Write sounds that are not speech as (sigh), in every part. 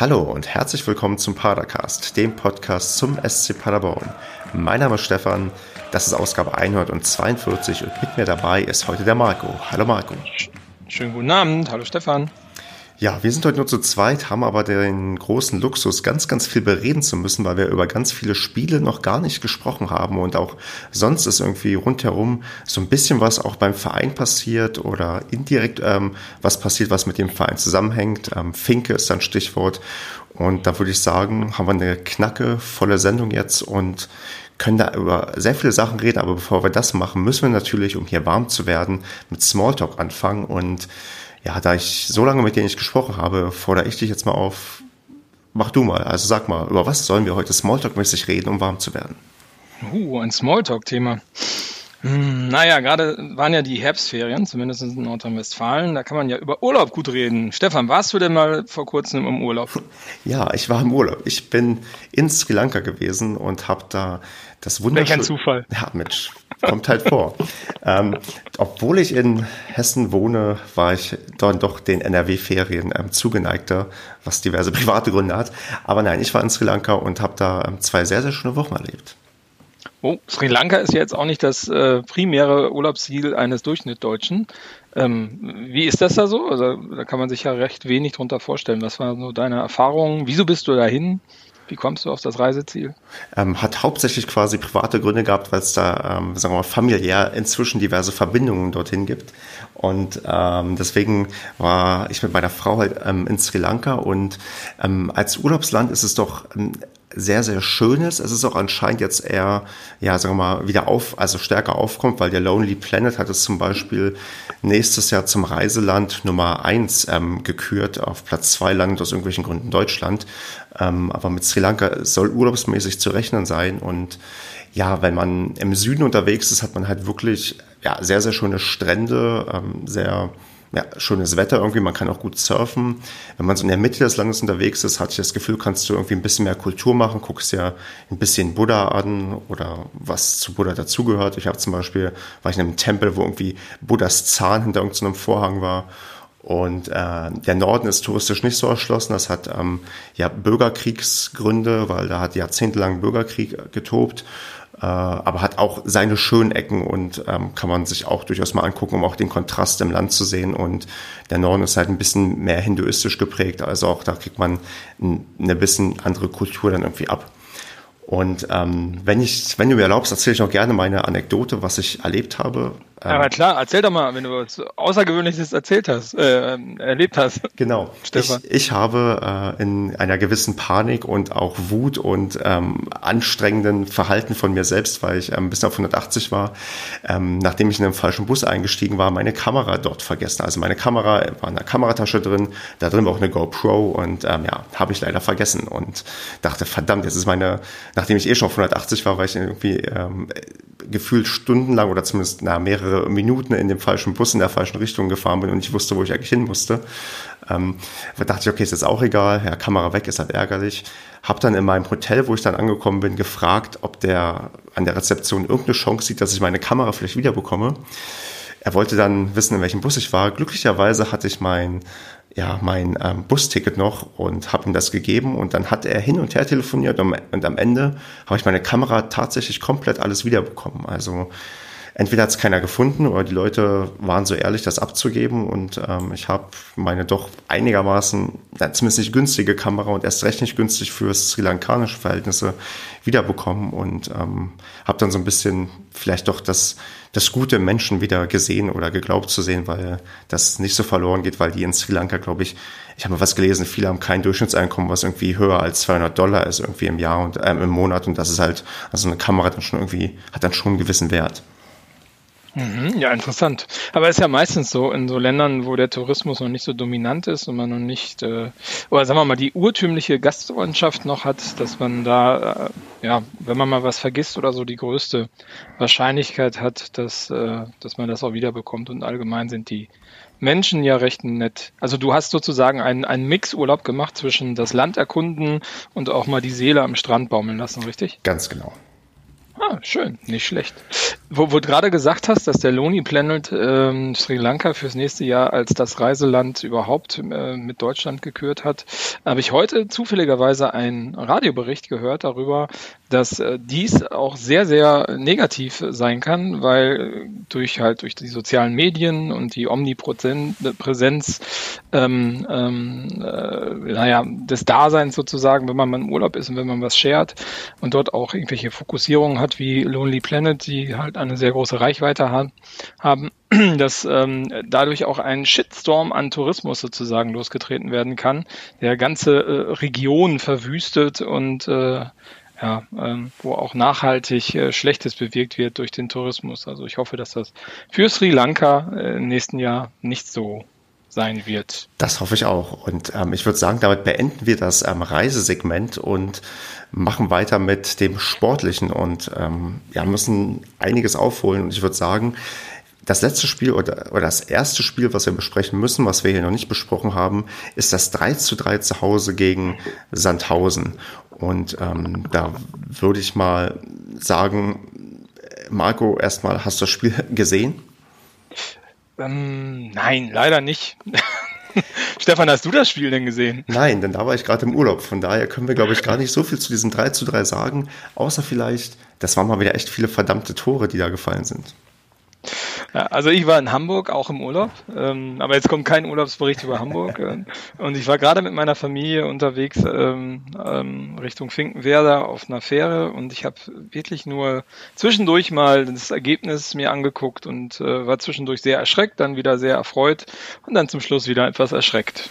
Hallo und herzlich willkommen zum Padercast, dem Podcast zum SC Paderborn. Mein Name ist Stefan, das ist Ausgabe 142 und mit mir dabei ist heute der Marco. Hallo Marco. Schönen guten Abend, hallo Stefan. Ja, wir sind heute nur zu zweit, haben aber den großen Luxus, ganz, ganz viel bereden zu müssen, weil wir über ganz viele Spiele noch gar nicht gesprochen haben und auch sonst ist irgendwie rundherum so ein bisschen was auch beim Verein passiert oder indirekt ähm, was passiert, was mit dem Verein zusammenhängt. Ähm, Finke ist ein Stichwort und da würde ich sagen, haben wir eine knacke, volle Sendung jetzt und können da über sehr viele Sachen reden, aber bevor wir das machen, müssen wir natürlich, um hier warm zu werden, mit Smalltalk anfangen und ja, da ich so lange mit dir nicht gesprochen habe, fordere ich dich jetzt mal auf, mach du mal. Also sag mal, über was sollen wir heute Smalltalk-mäßig reden, um warm zu werden? Uh, ein Smalltalk-Thema. Hm, naja, gerade waren ja die Herbstferien, zumindest in Nordrhein-Westfalen. Da kann man ja über Urlaub gut reden. Stefan, warst du denn mal vor kurzem im Urlaub? Ja, ich war im Urlaub. Ich bin in Sri Lanka gewesen und habe da das wunderschöne... Welcher Zufall. Ja, Mensch, kommt halt vor. (laughs) ähm, obwohl ich in Hessen wohne, war ich dann doch den NRW-Ferien ähm, zugeneigter, was diverse (laughs) private Gründe hat. Aber nein, ich war in Sri Lanka und habe da ähm, zwei sehr, sehr schöne Wochen erlebt. Oh, Sri Lanka ist ja jetzt auch nicht das äh, primäre Urlaubsziel eines Durchschnittdeutschen. Ähm, wie ist das da so? Also da kann man sich ja recht wenig drunter vorstellen. Was waren so deine Erfahrungen? Wieso bist du dahin? Wie kommst du auf das Reiseziel? Ähm, hat hauptsächlich quasi private Gründe gehabt, weil es da, ähm, sagen wir mal, familiär inzwischen diverse Verbindungen dorthin gibt. Und ähm, deswegen war ich mit meiner Frau halt ähm, in Sri Lanka und ähm, als Urlaubsland ist es doch ähm, sehr, sehr schönes. Es ist auch anscheinend jetzt eher, ja, sagen wir mal, wieder auf, also stärker aufkommt, weil der Lonely Planet hat es zum Beispiel nächstes Jahr zum Reiseland Nummer eins ähm, gekürt. Auf Platz zwei landet aus irgendwelchen Gründen Deutschland. Ähm, aber mit Sri Lanka soll urlaubsmäßig zu rechnen sein und ja, wenn man im Süden unterwegs ist, hat man halt wirklich ja, sehr, sehr schöne Strände, ähm, sehr ja, schönes Wetter irgendwie, man kann auch gut surfen. Wenn man so in der Mitte des Landes unterwegs ist, hatte ich das Gefühl, kannst du irgendwie ein bisschen mehr Kultur machen, guckst ja ein bisschen Buddha an oder was zu Buddha dazugehört. Ich habe zum Beispiel, war ich in einem Tempel, wo irgendwie Buddhas Zahn hinter irgendeinem Vorhang war. Und äh, der Norden ist touristisch nicht so erschlossen. Das hat ähm, ja Bürgerkriegsgründe, weil da hat jahrzehntelang Bürgerkrieg getobt äh, aber hat auch seine schönen Ecken und ähm, kann man sich auch durchaus mal angucken, um auch den Kontrast im Land zu sehen. Und der Norden ist halt ein bisschen mehr hinduistisch geprägt, also auch da kriegt man eine bisschen andere Kultur dann irgendwie ab. Und ähm, wenn ich, wenn du mir erlaubst, erzähle ich noch gerne meine Anekdote, was ich erlebt habe. Aber klar, erzähl doch mal, wenn du was Außergewöhnliches erzählt hast, äh, erlebt hast. Genau. (laughs) Stefan. Ich, ich habe äh, in einer gewissen Panik und auch Wut und ähm, anstrengenden Verhalten von mir selbst, weil ich ähm, bis auf 180 war, ähm, nachdem ich in einem falschen Bus eingestiegen war, meine Kamera dort vergessen. Also meine Kamera war in der Kameratasche drin, da drin war auch eine GoPro und ähm, ja, habe ich leider vergessen und dachte, verdammt, jetzt ist meine, nachdem ich eh schon auf 180 war, war ich irgendwie ähm, gefühlt stundenlang oder zumindest na, mehrere Minuten in dem falschen Bus in der falschen Richtung gefahren bin und ich wusste, wo ich eigentlich hin musste. Ähm, da dachte ich, okay, ist jetzt auch egal, ja, Kamera weg, ist halt ärgerlich. Hab dann in meinem Hotel, wo ich dann angekommen bin, gefragt, ob der an der Rezeption irgendeine Chance sieht, dass ich meine Kamera vielleicht wiederbekomme. Er wollte dann wissen, in welchem Bus ich war. Glücklicherweise hatte ich mein ja, mein ähm, Busticket noch und habe ihm das gegeben und dann hat er hin und her telefoniert und, und am Ende habe ich meine Kamera tatsächlich komplett alles wiederbekommen. Also entweder hat es keiner gefunden oder die Leute waren so ehrlich, das abzugeben. Und ähm, ich habe meine doch einigermaßen, zumindest nicht günstige Kamera und erst recht nicht günstig für sri lankanische Verhältnisse wiederbekommen. Und ähm, habe dann so ein bisschen vielleicht doch das das gute Menschen wieder gesehen oder geglaubt zu sehen, weil das nicht so verloren geht, weil die in Sri Lanka, glaube ich, ich habe mal was gelesen, viele haben kein Durchschnittseinkommen, was irgendwie höher als 200 Dollar ist irgendwie im Jahr und äh, im Monat. Und das ist halt, also eine Kamera dann schon irgendwie, hat dann schon einen gewissen Wert. Mhm, ja, interessant. Aber es ist ja meistens so in so Ländern, wo der Tourismus noch nicht so dominant ist und man noch nicht, äh, oder sagen wir mal, die urtümliche Gastfreundschaft noch hat, dass man da, äh, ja, wenn man mal was vergisst oder so, die größte Wahrscheinlichkeit hat, dass, äh, dass man das auch wiederbekommt. Und allgemein sind die Menschen ja recht nett. Also du hast sozusagen einen, einen Mixurlaub gemacht zwischen das Land erkunden und auch mal die Seele am Strand baumeln lassen, richtig? Ganz genau. Ah, schön, nicht schlecht. Wo, wo du gerade gesagt hast, dass der Lonely Planet ähm, Sri Lanka fürs nächste Jahr als das Reiseland überhaupt äh, mit Deutschland gekürt hat, habe ich heute zufälligerweise einen Radiobericht gehört darüber, dass äh, dies auch sehr, sehr negativ sein kann, weil durch halt durch die sozialen Medien und die Omnipräsenz ähm, ähm, äh, naja, des Daseins sozusagen, wenn man mal im Urlaub ist und wenn man was shared und dort auch irgendwelche Fokussierungen hat wie Lonely Planet, die halt eine sehr große Reichweite haben, (clears throat) dass ähm, dadurch auch ein Shitstorm an Tourismus sozusagen losgetreten werden kann, der ganze äh, Regionen verwüstet und äh, ja, ähm, wo auch nachhaltig äh, Schlechtes bewirkt wird durch den Tourismus. Also ich hoffe, dass das für Sri Lanka äh, im nächsten Jahr nicht so sein wird. Das hoffe ich auch. Und ähm, ich würde sagen, damit beenden wir das ähm, Reisesegment und machen weiter mit dem Sportlichen und ähm, ja, müssen einiges aufholen. Und ich würde sagen, das letzte Spiel oder, oder das erste Spiel, was wir besprechen müssen, was wir hier noch nicht besprochen haben, ist das 3 zu 3 zu Hause gegen Sandhausen. Und ähm, da würde ich mal sagen, Marco, erstmal hast du das Spiel (laughs) gesehen? Ähm, nein, leider nicht. (laughs) Stefan, hast du das Spiel denn gesehen? Nein, denn da war ich gerade im Urlaub. Von daher können wir, glaube ich, gar nicht so viel zu diesem 3 zu 3 sagen, außer vielleicht, das waren mal wieder echt viele verdammte Tore, die da gefallen sind. Ja, also ich war in Hamburg, auch im Urlaub, ähm, aber jetzt kommt kein Urlaubsbericht über Hamburg. (laughs) Äh, und ich war gerade mit meiner Familie unterwegs ähm, ähm, Richtung Finkenwerder auf einer Fähre und ich habe wirklich nur zwischendurch mal das Ergebnis mir angeguckt und äh, war zwischendurch sehr erschreckt, dann wieder sehr erfreut und dann zum Schluss wieder etwas erschreckt.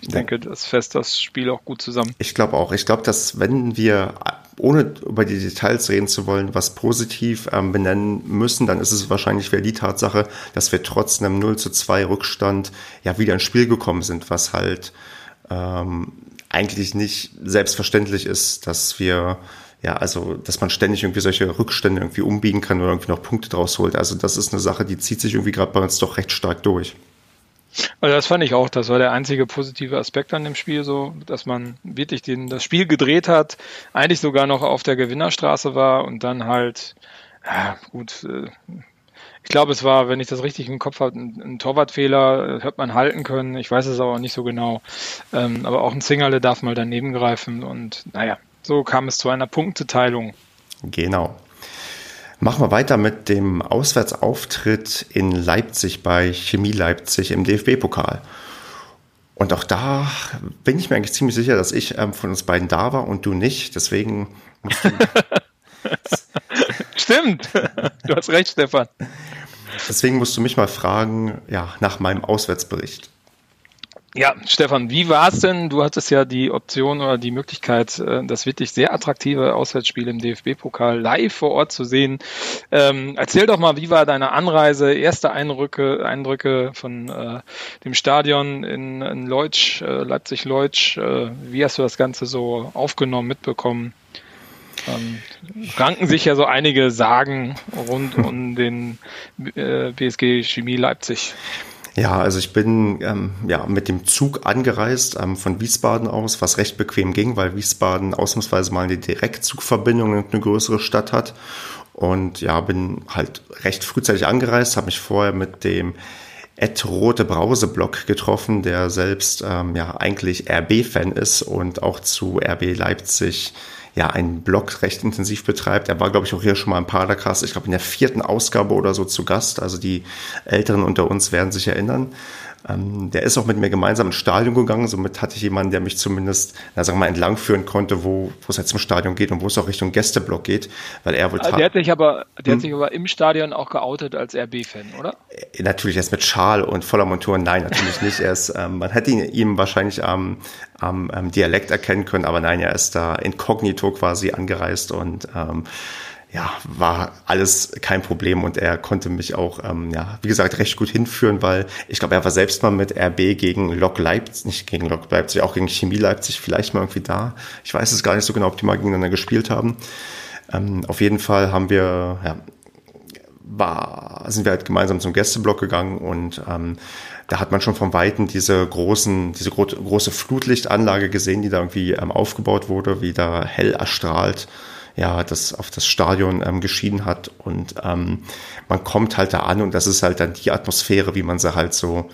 Ich denke, das fässt das Spiel auch gut zusammen. Ich glaube auch. Ich glaube, dass wenn wir, ohne über die Details reden zu wollen, was positiv ähm, benennen müssen, dann ist es wahrscheinlich wieder die Tatsache, dass wir trotz einem 0 zu 2 Rückstand ja wieder ins Spiel gekommen sind, was halt ähm, eigentlich nicht selbstverständlich ist, dass wir ja, also, dass man ständig irgendwie solche Rückstände irgendwie umbiegen kann oder irgendwie noch Punkte draus holt. Also, das ist eine Sache, die zieht sich irgendwie gerade bei uns doch recht stark durch. Also das fand ich auch, das war der einzige positive Aspekt an dem Spiel so, dass man wirklich den, das Spiel gedreht hat, eigentlich sogar noch auf der Gewinnerstraße war und dann halt, ja gut, äh, ich glaube, es war, wenn ich das richtig im Kopf habe, ein, ein Torwartfehler, äh, hat man halten können. Ich weiß es aber nicht so genau. Ähm, aber auch ein Singerle darf mal daneben greifen und naja, so kam es zu einer Punkteteilung. Genau. Machen wir weiter mit dem Auswärtsauftritt in Leipzig bei Chemie Leipzig im DFB-Pokal. Und auch da bin ich mir eigentlich ziemlich sicher, dass ich ähm, von uns beiden da war und du nicht. Deswegen musst du. (laughs) Stimmt. Du hast recht, Stefan. Deswegen musst du mich mal fragen, ja, nach meinem Auswärtsbericht. Ja, Stefan, wie war es denn? Du hattest ja die Option oder die Möglichkeit, äh, das wirklich sehr attraktive Auswärtsspiel im DFB-Pokal live vor Ort zu sehen. Ähm, erzähl doch mal, wie war deine Anreise, erste Eindrücke, Eindrücke von äh, dem Stadion in, in Leutsch, äh, Leipzig-Leutsch. Äh, wie hast du das Ganze so aufgenommen, mitbekommen? Ähm, ranken sich ja so einige Sagen rund um den äh, BSG Chemie Leipzig. Ja, also ich bin ähm, ja mit dem Zug angereist ähm, von Wiesbaden aus, was recht bequem ging, weil Wiesbaden ausnahmsweise mal eine Direktzugverbindung in eine größere Stadt hat. Und ja, bin halt recht frühzeitig angereist, habe mich vorher mit dem Ed Rote Brause Blog getroffen, der selbst ähm, ja eigentlich RB-Fan ist und auch zu RB Leipzig ja einen Blog recht intensiv betreibt. Er war, glaube ich, auch hier schon mal im Padercast, ich glaube in der vierten Ausgabe oder so zu Gast. Also die Älteren unter uns werden sich erinnern. Ähm, der ist auch mit mir gemeinsam ins Stadion gegangen. Somit hatte ich jemanden, der mich zumindest, na, sagen wir mal, entlangführen konnte, wo, wo es jetzt im Stadion geht und wo es auch Richtung Gästeblock geht, weil er wohl. Also der hat sich aber, der hm? hat sich aber im Stadion auch geoutet als RB-Fan, oder? Äh, natürlich, er ist mit Schal und voller Montur. Nein, natürlich (laughs) nicht. Er ist, ähm, man hätte ihn ihm wahrscheinlich am, am, am Dialekt erkennen können, aber nein, er ist da inkognito quasi angereist und ähm, ja, war alles kein Problem und er konnte mich auch, ähm, ja, wie gesagt, recht gut hinführen, weil ich glaube, er war selbst mal mit RB gegen Lok Leipzig, nicht gegen Lok Leipzig, auch gegen Chemie Leipzig vielleicht mal irgendwie da. Ich weiß es gar nicht so genau, ob die mal gegeneinander gespielt haben. Ähm, auf jeden Fall haben wir, ja, war, sind wir halt gemeinsam zum Gästeblock gegangen und ähm, da hat man schon von Weitem diese großen, diese gro große Flutlichtanlage gesehen, die da irgendwie ähm, aufgebaut wurde, wie da hell erstrahlt ja, das auf das Stadion ähm, geschieden hat. Und ähm, man kommt halt da an und das ist halt dann die Atmosphäre, wie man sie halt so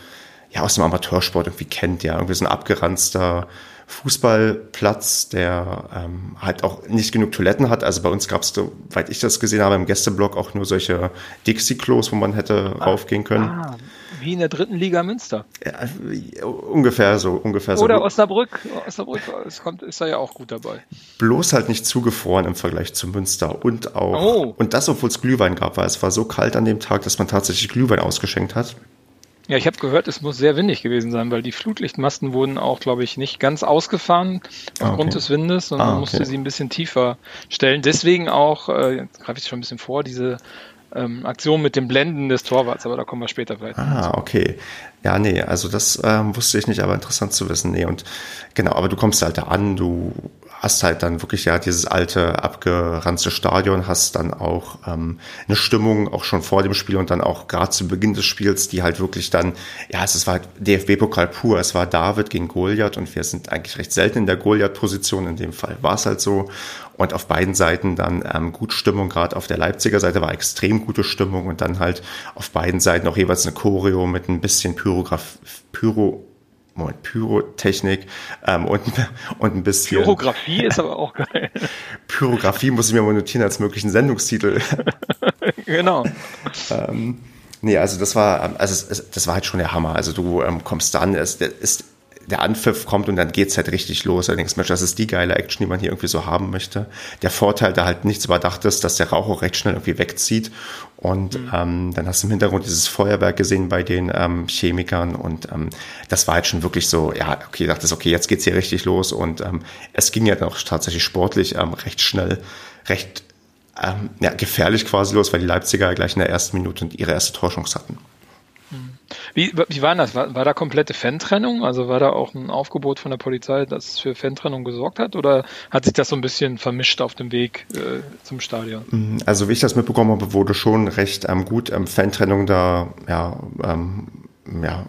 ja aus dem Amateursport irgendwie kennt, ja, irgendwie so ein abgeranzter Fußballplatz, der ähm, halt auch nicht genug Toiletten hat. Also bei uns gab es, soweit ich das gesehen habe, im Gästeblock auch nur solche Dixie-Klos, wo man hätte ah, raufgehen können. Ah, wie in der dritten Liga Münster. Ja, ungefähr so, ungefähr Oder so. Osnabrück. Osnabrück es kommt, ist da ja auch gut dabei. Bloß halt nicht zugefroren im Vergleich zu Münster und auch, oh. und das, obwohl es Glühwein gab, weil es war so kalt an dem Tag, dass man tatsächlich Glühwein ausgeschenkt hat. Ja, ich habe gehört, es muss sehr windig gewesen sein, weil die Flutlichtmasten wurden auch, glaube ich, nicht ganz ausgefahren ah, aufgrund okay. des Windes und ah, man musste okay. sie ein bisschen tiefer stellen. Deswegen auch, äh, jetzt greife ich schon ein bisschen vor, diese ähm, Aktion mit dem Blenden des Torwarts, aber da kommen wir später vielleicht. Ah, okay. Ja, nee, also das ähm, wusste ich nicht, aber interessant zu wissen. Nee, und genau, aber du kommst halt da an, du hast halt dann wirklich ja dieses alte, abgeranzte Stadion, hast dann auch ähm, eine Stimmung auch schon vor dem Spiel und dann auch gerade zu Beginn des Spiels, die halt wirklich dann, ja, es war DFB-Pokal pur, es war David gegen Goliath und wir sind eigentlich recht selten in der Goliath-Position, in dem Fall war es halt so. Und auf beiden Seiten dann ähm, gut Stimmung, gerade auf der Leipziger Seite war extrem gute Stimmung und dann halt auf beiden Seiten auch jeweils eine Choreo mit ein bisschen Pyrograph Pyro Moment, Pyrotechnik ähm, und, (laughs) und ein bisschen. Pyrografie ist aber auch geil. (laughs) Pyrografie muss ich mir mal notieren als möglichen Sendungstitel. (laughs) genau. ähm, nee, also das war, also es, das war halt schon der Hammer. Also du ähm, kommst dann, es ist der Anpfiff kommt und dann geht's halt richtig los. Allerdings, Mensch, das ist die geile Action, die man hier irgendwie so haben möchte. Der Vorteil, da halt nichts überdacht ist, dass der Rauch auch recht schnell irgendwie wegzieht. Und mhm. ähm, dann hast du im Hintergrund dieses Feuerwerk gesehen bei den ähm, Chemikern und ähm, das war halt schon wirklich so, ja, okay, ich dachte, okay, jetzt geht's hier richtig los und ähm, es ging ja dann auch tatsächlich sportlich ähm, recht schnell, recht ähm, ja, gefährlich quasi los, weil die Leipziger gleich in der ersten Minute ihre erste Torschance hatten. Wie, wie war das? War, war da komplette Fan-Trennung? Also war da auch ein Aufgebot von der Polizei, das für Fan-Trennung gesorgt hat? Oder hat sich das so ein bisschen vermischt auf dem Weg äh, zum Stadion? Mhm, also wie ich das mitbekommen habe, wurde schon recht ähm, gut ähm, Fan-Trennung da ja, ähm, ja,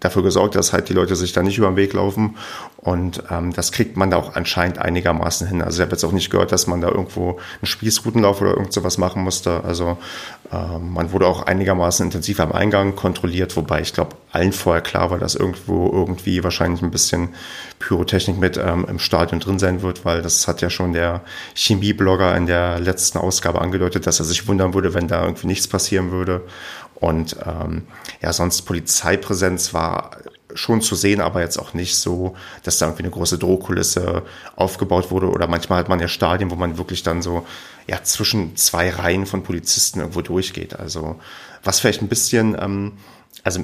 dafür gesorgt, dass halt die Leute sich da nicht über den Weg laufen. Und ähm, das kriegt man da auch anscheinend einigermaßen hin. Also ich habe jetzt auch nicht gehört, dass man da irgendwo einen Spießrutenlauf oder irgend sowas machen musste. Also ähm, man wurde auch einigermaßen intensiv am Eingang kontrolliert, wobei ich glaube, allen vorher klar war, dass irgendwo irgendwie wahrscheinlich ein bisschen Pyrotechnik mit ähm, im Stadion drin sein wird, weil das hat ja schon der Chemieblogger in der letzten Ausgabe angedeutet, dass er sich wundern würde, wenn da irgendwie nichts passieren würde. Und ähm, ja, sonst Polizeipräsenz war schon zu sehen, aber jetzt auch nicht so, dass da irgendwie eine große Drohkulisse aufgebaut wurde. Oder manchmal hat man ja Stadien, wo man wirklich dann so ja zwischen zwei Reihen von Polizisten irgendwo durchgeht. Also was vielleicht ein bisschen, ähm, also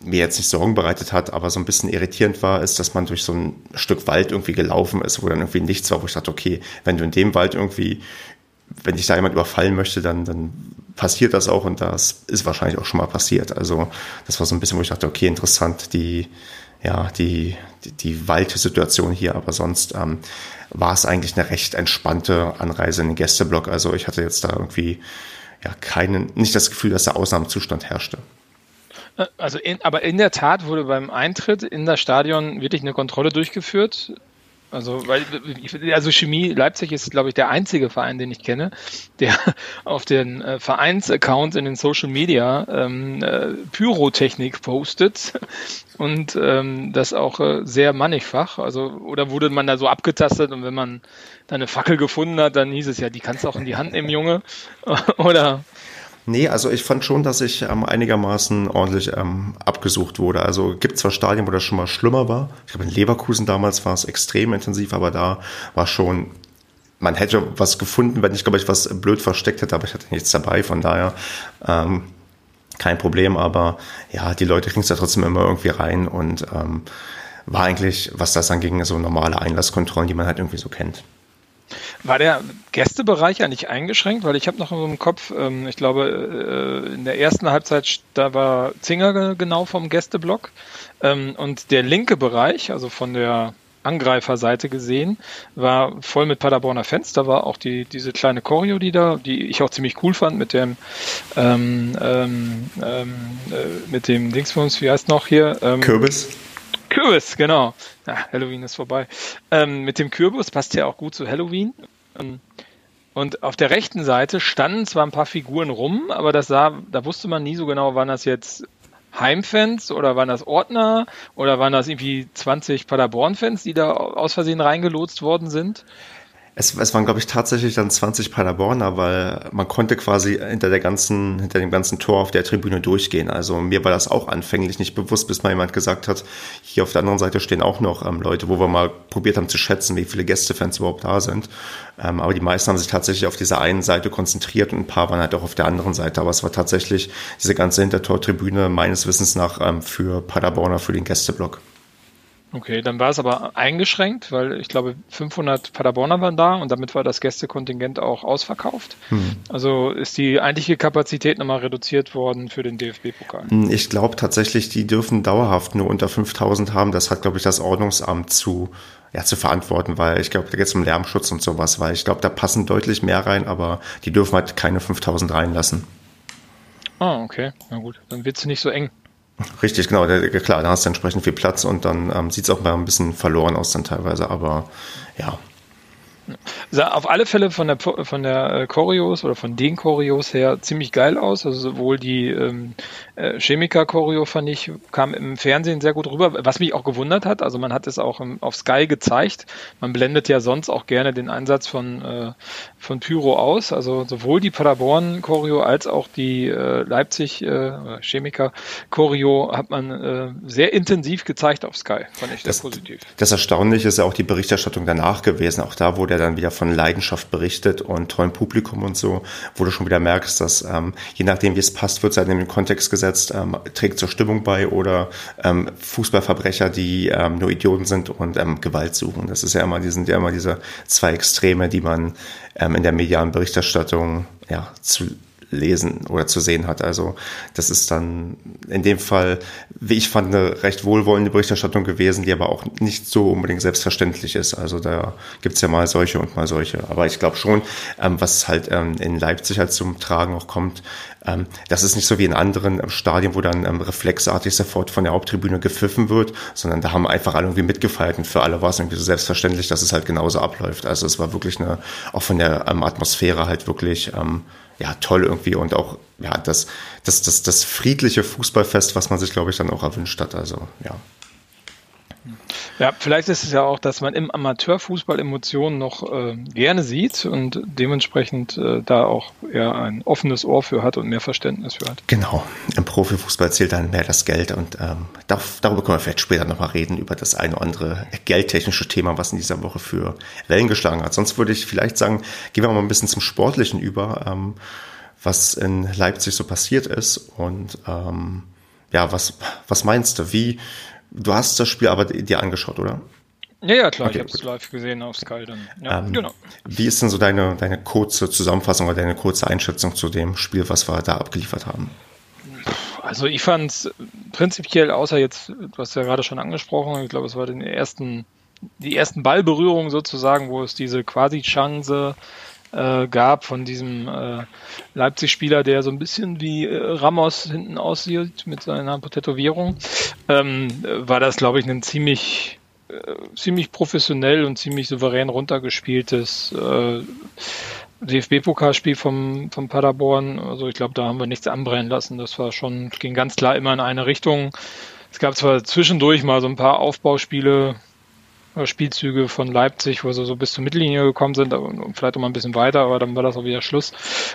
mir jetzt nicht Sorgen bereitet hat, aber so ein bisschen irritierend war, ist, dass man durch so ein Stück Wald irgendwie gelaufen ist, wo dann irgendwie nichts war, wo ich dachte, okay, wenn du in dem Wald irgendwie, wenn dich da jemand überfallen möchte, dann, dann passiert das auch und das ist wahrscheinlich auch schon mal passiert. Also das war so ein bisschen, wo ich dachte, okay, interessant, die, ja, die, die, die Waldsituation hier, aber sonst ähm, war es eigentlich eine recht entspannte Anreise in den Gästeblock. Also ich hatte jetzt da irgendwie ja keinen, nicht das Gefühl, dass der Ausnahmezustand herrschte. Äh, also in, aber in der Tat wurde beim Eintritt in das Stadion wirklich eine Kontrolle durchgeführt. Also, weil, also Chemie Leipzig ist, glaube ich, der einzige Verein, den ich kenne, der (laughs) auf den äh, Vereinsaccounts in den Social Media ähm, äh, Pyrotechnik postet (laughs) und ähm, das auch äh, sehr mannigfach. Also, oder wurde man da so abgetastet und wenn man da eine Fackel gefunden hat, dann hieß es ja, die kannst du auch in die Hand nehmen, Junge. (laughs) oder Nee, also ich fand schon, dass ich ähm, einigermaßen ordentlich ähm, abgesucht wurde. Also gibt zwar Stadien, wo das schon mal schlimmer war. Ich glaube, in Leverkusen damals war es extrem intensiv, aber da war schon, man hätte was gefunden, wenn ich, glaube ich, was blöd versteckt hätte, aber ich hatte nichts dabei. Von daher ähm, kein Problem. Aber ja, die Leute kriegen es ja trotzdem immer irgendwie rein und ähm, war eigentlich, was das anging, so normale Einlasskontrollen, die man halt irgendwie so kennt. War der Gästebereich eigentlich eingeschränkt? Weil ich habe noch im Kopf, ähm, ich glaube, äh, in der ersten Halbzeit, da war Zinger genau vom Gästeblock. Ähm, und der linke Bereich, also von der Angreiferseite gesehen, war voll mit Paderborner Fans. Da war auch die, diese kleine Choreo, die da, die ich auch ziemlich cool fand, mit dem, ähm, ähm, ähm äh, mit dem Dingsbums, wie heißt noch hier? Ähm, Kürbis. Kürbis, genau. Ja, Halloween ist vorbei. Ähm, mit dem Kürbis passt ja auch gut zu Halloween. Ähm, und auf der rechten Seite standen zwar ein paar Figuren rum, aber das sah, da wusste man nie so genau, waren das jetzt Heimfans oder waren das Ordner oder waren das irgendwie 20 Paderborn-Fans, die da aus Versehen reingelotst worden sind? Es, es waren, glaube ich, tatsächlich dann 20 Paderborner, weil man konnte quasi hinter der ganzen, hinter dem ganzen Tor auf der Tribüne durchgehen. Also mir war das auch anfänglich nicht bewusst, bis mal jemand gesagt hat, hier auf der anderen Seite stehen auch noch ähm, Leute, wo wir mal probiert haben zu schätzen, wie viele Gästefans überhaupt da sind. Ähm, aber die meisten haben sich tatsächlich auf dieser einen Seite konzentriert und ein paar waren halt auch auf der anderen Seite. Aber es war tatsächlich diese ganze Hintertortribüne meines Wissens nach ähm, für Paderborner, für den Gästeblock. Okay, dann war es aber eingeschränkt, weil ich glaube 500 Paderborner waren da und damit war das Gästekontingent auch ausverkauft. Hm. Also ist die eigentliche Kapazität nochmal reduziert worden für den DFB-Pokal. Hm, ich glaube tatsächlich, die dürfen dauerhaft nur unter 5000 haben. Das hat, glaube ich, das Ordnungsamt zu, ja, zu verantworten, weil ich glaube, da geht es um Lärmschutz und sowas, weil ich glaube, da passen deutlich mehr rein, aber die dürfen halt keine 5000 reinlassen. Ah, okay. Na gut, dann wird es nicht so eng. Richtig, genau. Klar, da hast du entsprechend viel Platz und dann ähm, sieht es auch mal ein bisschen verloren aus dann teilweise, aber ja. Sah auf alle Fälle von der von der äh, Choreos oder von den Choreos her ziemlich geil aus. Also sowohl die ähm, äh, Chemiker-Choreo fand ich, kam im Fernsehen sehr gut rüber, was mich auch gewundert hat. Also man hat es auch im, auf Sky gezeigt. Man blendet ja sonst auch gerne den Einsatz von, äh, von Pyro aus. Also sowohl die Paderborn-Choreo als auch die äh, Leipzig äh, Chemiker-Choreo hat man äh, sehr intensiv gezeigt auf Sky. Fand ich das, sehr positiv. Das Erstaunliche ist ja auch die Berichterstattung danach gewesen. Auch da wurde er dann wieder von Leidenschaft berichtet und tollem Publikum und so, wo du schon wieder merkst, dass ähm, je nachdem, wie es passt, wird es halt in den Kontext gesetzt, ähm, trägt zur Stimmung bei oder ähm, Fußballverbrecher, die ähm, nur Idioten sind und ähm, Gewalt suchen. Das ist ja immer, die sind ja immer diese zwei Extreme, die man ähm, in der medialen Berichterstattung ja, zu lesen oder zu sehen hat. Also das ist dann in dem Fall, wie ich fand, eine recht wohlwollende Berichterstattung gewesen, die aber auch nicht so unbedingt selbstverständlich ist. Also da gibt's ja mal solche und mal solche. Aber ich glaube schon, ähm, was halt ähm, in Leipzig halt zum Tragen auch kommt, ähm, das ist nicht so wie in anderen ähm, Stadien, wo dann ähm, reflexartig sofort von der Haupttribüne gepfiffen wird, sondern da haben einfach alle irgendwie mitgefeiert und für alle war es irgendwie so selbstverständlich, dass es halt genauso abläuft. Also es war wirklich eine, auch von der Atmosphäre halt wirklich ähm, ja, toll irgendwie und auch, ja, das, das, das, das friedliche Fußballfest, was man sich, glaube ich, dann auch erwünscht hat. Also, ja. Ja, vielleicht ist es ja auch, dass man im Amateurfußball Emotionen noch äh, gerne sieht und dementsprechend äh, da auch eher ein offenes Ohr für hat und mehr Verständnis für hat. Genau, im Profifußball zählt dann mehr das Geld und ähm, darüber können wir vielleicht später nochmal reden, über das eine oder andere geldtechnische Thema, was in dieser Woche für Wellen geschlagen hat. Sonst würde ich vielleicht sagen, gehen wir mal ein bisschen zum Sportlichen über, ähm, was in Leipzig so passiert ist und ähm, ja, was, was meinst du? Wie, Du hast das Spiel aber dir angeschaut, oder? Ja, ja, klar, okay, ich habe es live gesehen auf Sky dann. Ja, ähm, genau. Wie ist denn so deine, deine kurze Zusammenfassung oder deine kurze Einschätzung zu dem Spiel, was wir da abgeliefert haben? Also ich fand es prinzipiell, außer jetzt, du hast ja gerade schon angesprochen, ich glaube, es war den ersten, die ersten Ballberührungen sozusagen, wo es diese Quasi-Chance äh, gab von diesem äh, Leipzig-Spieler, der so ein bisschen wie äh, Ramos hinten aussieht mit seiner Tätowierung, ähm, war das, glaube ich, ein ziemlich äh, ziemlich professionell und ziemlich souverän runtergespieltes äh, DFB-Pokalspiel vom, vom Paderborn. Also ich glaube, da haben wir nichts anbrennen lassen. Das war schon, ging ganz klar immer in eine Richtung. Es gab zwar zwischendurch mal so ein paar Aufbauspiele, Spielzüge von Leipzig, wo sie so bis zur Mittellinie gekommen sind vielleicht auch mal ein bisschen weiter, aber dann war das auch wieder Schluss.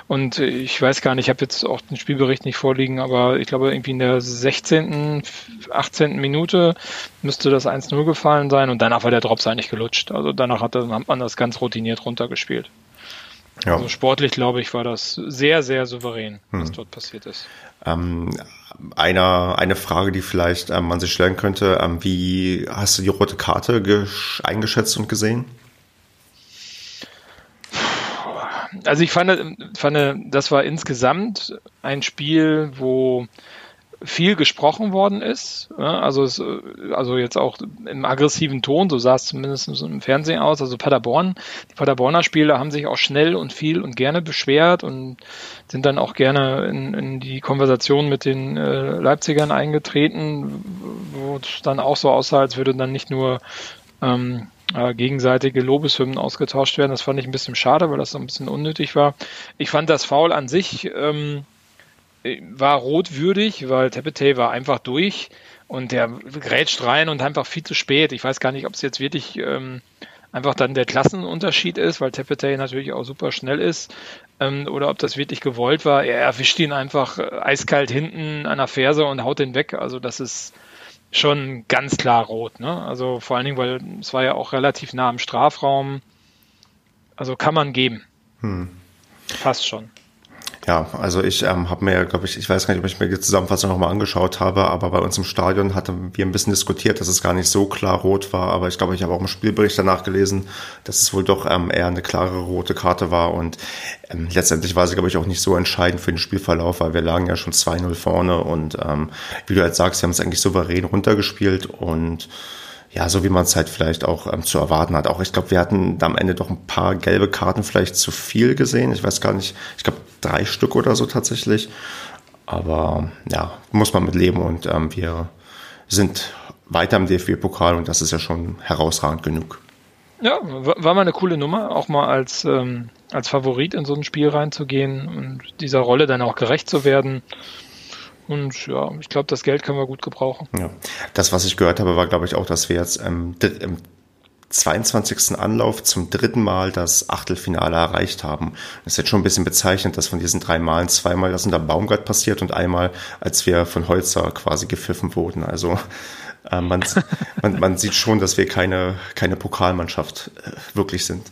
Und ich weiß gar nicht, ich habe jetzt auch den Spielbericht nicht vorliegen, aber ich glaube irgendwie in der 16., 18. Minute müsste das 1-0 gefallen sein und danach war der Drops eigentlich gelutscht. Also danach hat, hat man das ganz routiniert runtergespielt. Ja. Also sportlich, glaube ich, war das sehr, sehr souverän, was hm. dort passiert ist. Ähm, einer, eine Frage, die vielleicht ähm, man sich stellen könnte, ähm, wie hast du die rote Karte eingeschätzt und gesehen? Also ich fand, fand, das war insgesamt ein Spiel, wo viel gesprochen worden ist. Also, es, also jetzt auch im aggressiven Ton, so sah es zumindest im Fernsehen aus. Also Paderborn, die Paderborner Spieler haben sich auch schnell und viel und gerne beschwert und sind dann auch gerne in, in die Konversation mit den äh, Leipzigern eingetreten, wo es dann auch so aussah, als würde dann nicht nur ähm, äh, gegenseitige Lobeshymnen ausgetauscht werden. Das fand ich ein bisschen schade, weil das so ein bisschen unnötig war. Ich fand das Foul an sich ähm, war rotwürdig, weil Tepete war einfach durch und der grätscht rein und einfach viel zu spät. Ich weiß gar nicht, ob es jetzt wirklich ähm, einfach dann der Klassenunterschied ist, weil Tepete natürlich auch super schnell ist, ähm, oder ob das wirklich gewollt war. Er erwischt ihn einfach äh, eiskalt hinten an der Ferse und haut den weg. Also das ist schon ganz klar rot. Ne? Also vor allen Dingen, weil es war ja auch relativ nah am Strafraum. Also kann man geben. Hm. Passt schon. Ja, also ich ähm, habe mir, glaube ich, ich weiß gar nicht, ob ich mir die Zusammenfassung nochmal angeschaut habe, aber bei uns im Stadion hatten wir ein bisschen diskutiert, dass es gar nicht so klar rot war, aber ich glaube, ich habe auch im Spielbericht danach gelesen, dass es wohl doch ähm, eher eine klare rote Karte war und ähm, letztendlich war sie, glaube ich, auch nicht so entscheidend für den Spielverlauf, weil wir lagen ja schon 2-0 vorne und ähm, wie du halt sagst, wir haben es eigentlich souverän runtergespielt und ja, so wie man es halt vielleicht auch ähm, zu erwarten hat. Auch ich glaube, wir hatten am Ende doch ein paar gelbe Karten vielleicht zu viel gesehen. Ich weiß gar nicht, ich glaube drei Stück oder so tatsächlich. Aber ja, muss man mit leben und ähm, wir sind weiter im DFB-Pokal und das ist ja schon herausragend genug. Ja, war mal eine coole Nummer, auch mal als, ähm, als Favorit in so ein Spiel reinzugehen und dieser Rolle dann auch gerecht zu werden. Und ja, ich glaube, das Geld können wir gut gebrauchen. Ja. Das, was ich gehört habe, war, glaube ich, auch, dass wir jetzt ähm, im 22. Anlauf zum dritten Mal das Achtelfinale erreicht haben. Das ist jetzt schon ein bisschen bezeichnet, dass von diesen drei Malen zweimal das unter Baumgart passiert und einmal, als wir von Holzer quasi gepfiffen wurden. Also äh, man, man, man sieht schon, dass wir keine, keine Pokalmannschaft äh, wirklich sind.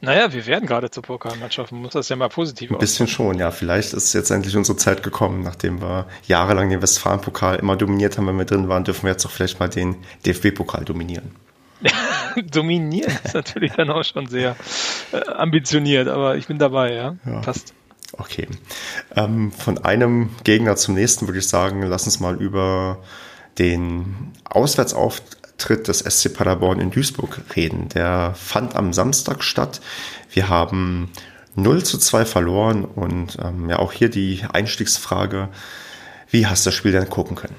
Naja, wir werden gerade zur Pokalmannschaft. Man muss das ja mal positiv Ein bisschen schon, ja. Vielleicht ist jetzt endlich unsere Zeit gekommen, nachdem wir jahrelang den Westfalen-Pokal immer dominiert haben, wenn wir drin waren, dürfen wir jetzt auch vielleicht mal den DFB-Pokal dominieren. (laughs) dominieren ist natürlich dann auch schon sehr äh, ambitioniert, aber ich bin dabei, ja. ja. Passt. Okay. Ähm, von einem Gegner zum nächsten würde ich sagen, lass uns mal über den Auswärtsauftritt Auftritt des SC Paderborn in Duisburg reden. Der fand am Samstag statt. Wir haben 0 zu 2 verloren und ähm, ja auch hier die Einstiegsfrage, wie hast du das Spiel denn gucken können?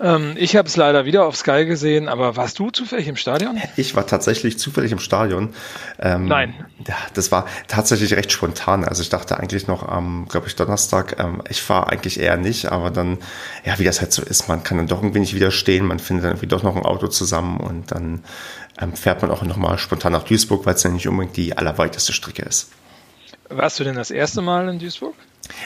Ähm, ich habe es leider wieder auf Sky gesehen, aber warst du zufällig im Stadion? Ich war tatsächlich zufällig im Stadion. Ähm, Nein. Ja, das war tatsächlich recht spontan. Also ich dachte eigentlich noch am, glaube ich, Donnerstag, ähm, ich fahre eigentlich eher nicht, aber dann, ja, wie das halt so ist, man kann dann doch irgendwie nicht widerstehen, man findet dann irgendwie doch noch ein Auto zusammen und dann ähm, fährt man auch nochmal spontan nach Duisburg, weil es ja nicht unbedingt die allerweiteste Strecke ist. Warst du denn das erste Mal in Duisburg?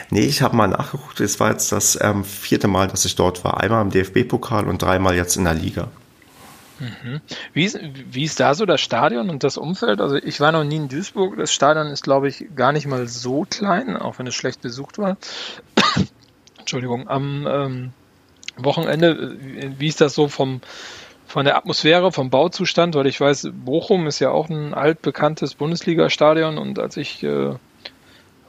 Nee, ich habe mal nachgeguckt. Es war jetzt das ähm, vierte Mal, dass ich dort war. Einmal im DFB-Pokal und dreimal jetzt in der Liga. Mhm. Wie, ist, wie ist da so das Stadion und das Umfeld? Also ich war noch nie in Duisburg. Das Stadion ist, glaube ich, gar nicht mal so klein, auch wenn es schlecht besucht war. (coughs) Entschuldigung. Am ähm, Wochenende, wie ist das so vom von der Atmosphäre, vom Bauzustand? Weil ich weiß, Bochum ist ja auch ein altbekanntes Bundesliga-Stadion und als ich äh,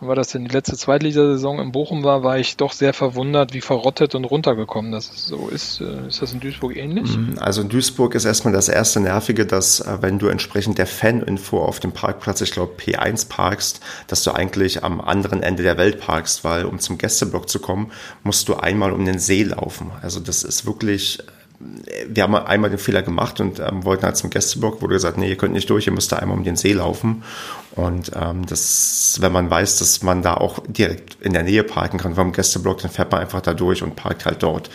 war das denn die letzte Zweitligasaison in Bochum war, war ich doch sehr verwundert, wie verrottet und runtergekommen das so ist. Äh, ist das in Duisburg ähnlich? Mhm. Also in Duisburg ist erstmal das erste Nervige, dass äh, wenn du entsprechend der Fan-Info auf dem Parkplatz, ich glaube P1 parkst, dass du eigentlich am anderen Ende der Welt parkst, weil um zum Gästeblock zu kommen, musst du einmal um den See laufen. Also das ist wirklich wir haben einmal den Fehler gemacht und ähm, wollten halt zum Gästeblock, wurde gesagt, nee, ihr könnt nicht durch, ihr müsst da einmal um den See laufen. Und ähm, das, wenn man weiß, dass man da auch direkt in der Nähe parken kann vom Gästeblock, dann fährt man einfach da durch und parkt halt dort.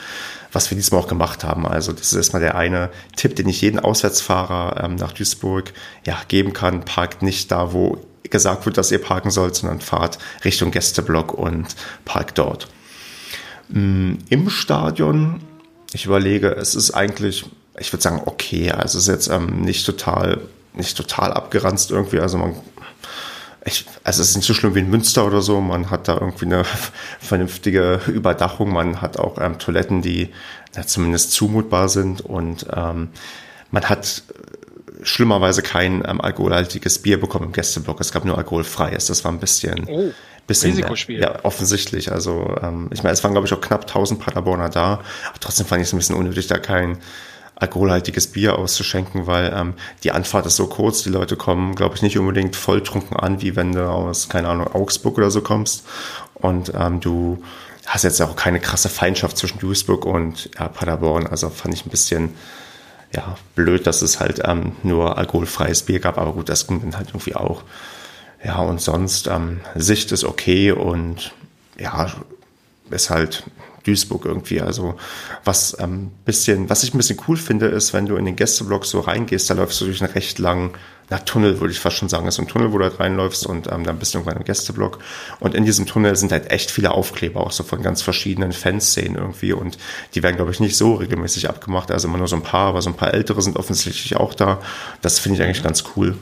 Was wir diesmal auch gemacht haben. Also das ist erstmal der eine Tipp, den ich jeden Auswärtsfahrer ähm, nach Duisburg ja, geben kann. Parkt nicht da, wo gesagt wird, dass ihr parken sollt, sondern fahrt Richtung Gästeblock und parkt dort. Mm, Im Stadion ich überlege, es ist eigentlich, ich würde sagen, okay. Also es ist jetzt ähm, nicht total, nicht total abgeranzt irgendwie. Also man, ich, also es ist nicht so schlimm wie in Münster oder so. Man hat da irgendwie eine (laughs) vernünftige Überdachung. Man hat auch ähm, Toiletten, die ja, zumindest zumutbar sind und ähm, man hat schlimmerweise kein ähm, alkoholhaltiges Bier bekommen im Gästeblock. Es gab nur alkoholfreies. Das war ein bisschen, oh, bisschen Risikospiel. Ja, offensichtlich. Also ähm, ich meine, es waren glaube ich auch knapp 1000 Paderborner da. Aber trotzdem fand ich es ein bisschen unnötig, da kein alkoholhaltiges Bier auszuschenken, weil ähm, die Anfahrt ist so kurz. Die Leute kommen, glaube ich, nicht unbedingt volltrunken an, wie wenn du aus, keine Ahnung, Augsburg oder so kommst. Und ähm, du hast jetzt auch keine krasse Feindschaft zwischen Duisburg und ja, Paderborn. Also fand ich ein bisschen ja, blöd, dass es halt ähm, nur alkoholfreies Bier gab, aber gut, das ging dann halt irgendwie auch. Ja, und sonst, ähm, Sicht ist okay und ja, ist halt Duisburg irgendwie. Also was ähm, bisschen, was ich ein bisschen cool finde, ist, wenn du in den Gästeblock so reingehst, da läufst du durch einen recht langen, na Tunnel würde ich fast schon sagen, ist ein Tunnel, wo du halt reinläufst und ähm, dann bist du irgendwann im Gästeblock. Und in diesem Tunnel sind halt echt viele Aufkleber, auch so von ganz verschiedenen Fanszenen irgendwie und die werden, glaube ich, nicht so regelmäßig abgemacht, also immer nur so ein paar, aber so ein paar ältere sind offensichtlich auch da. Das finde ich eigentlich ganz cool.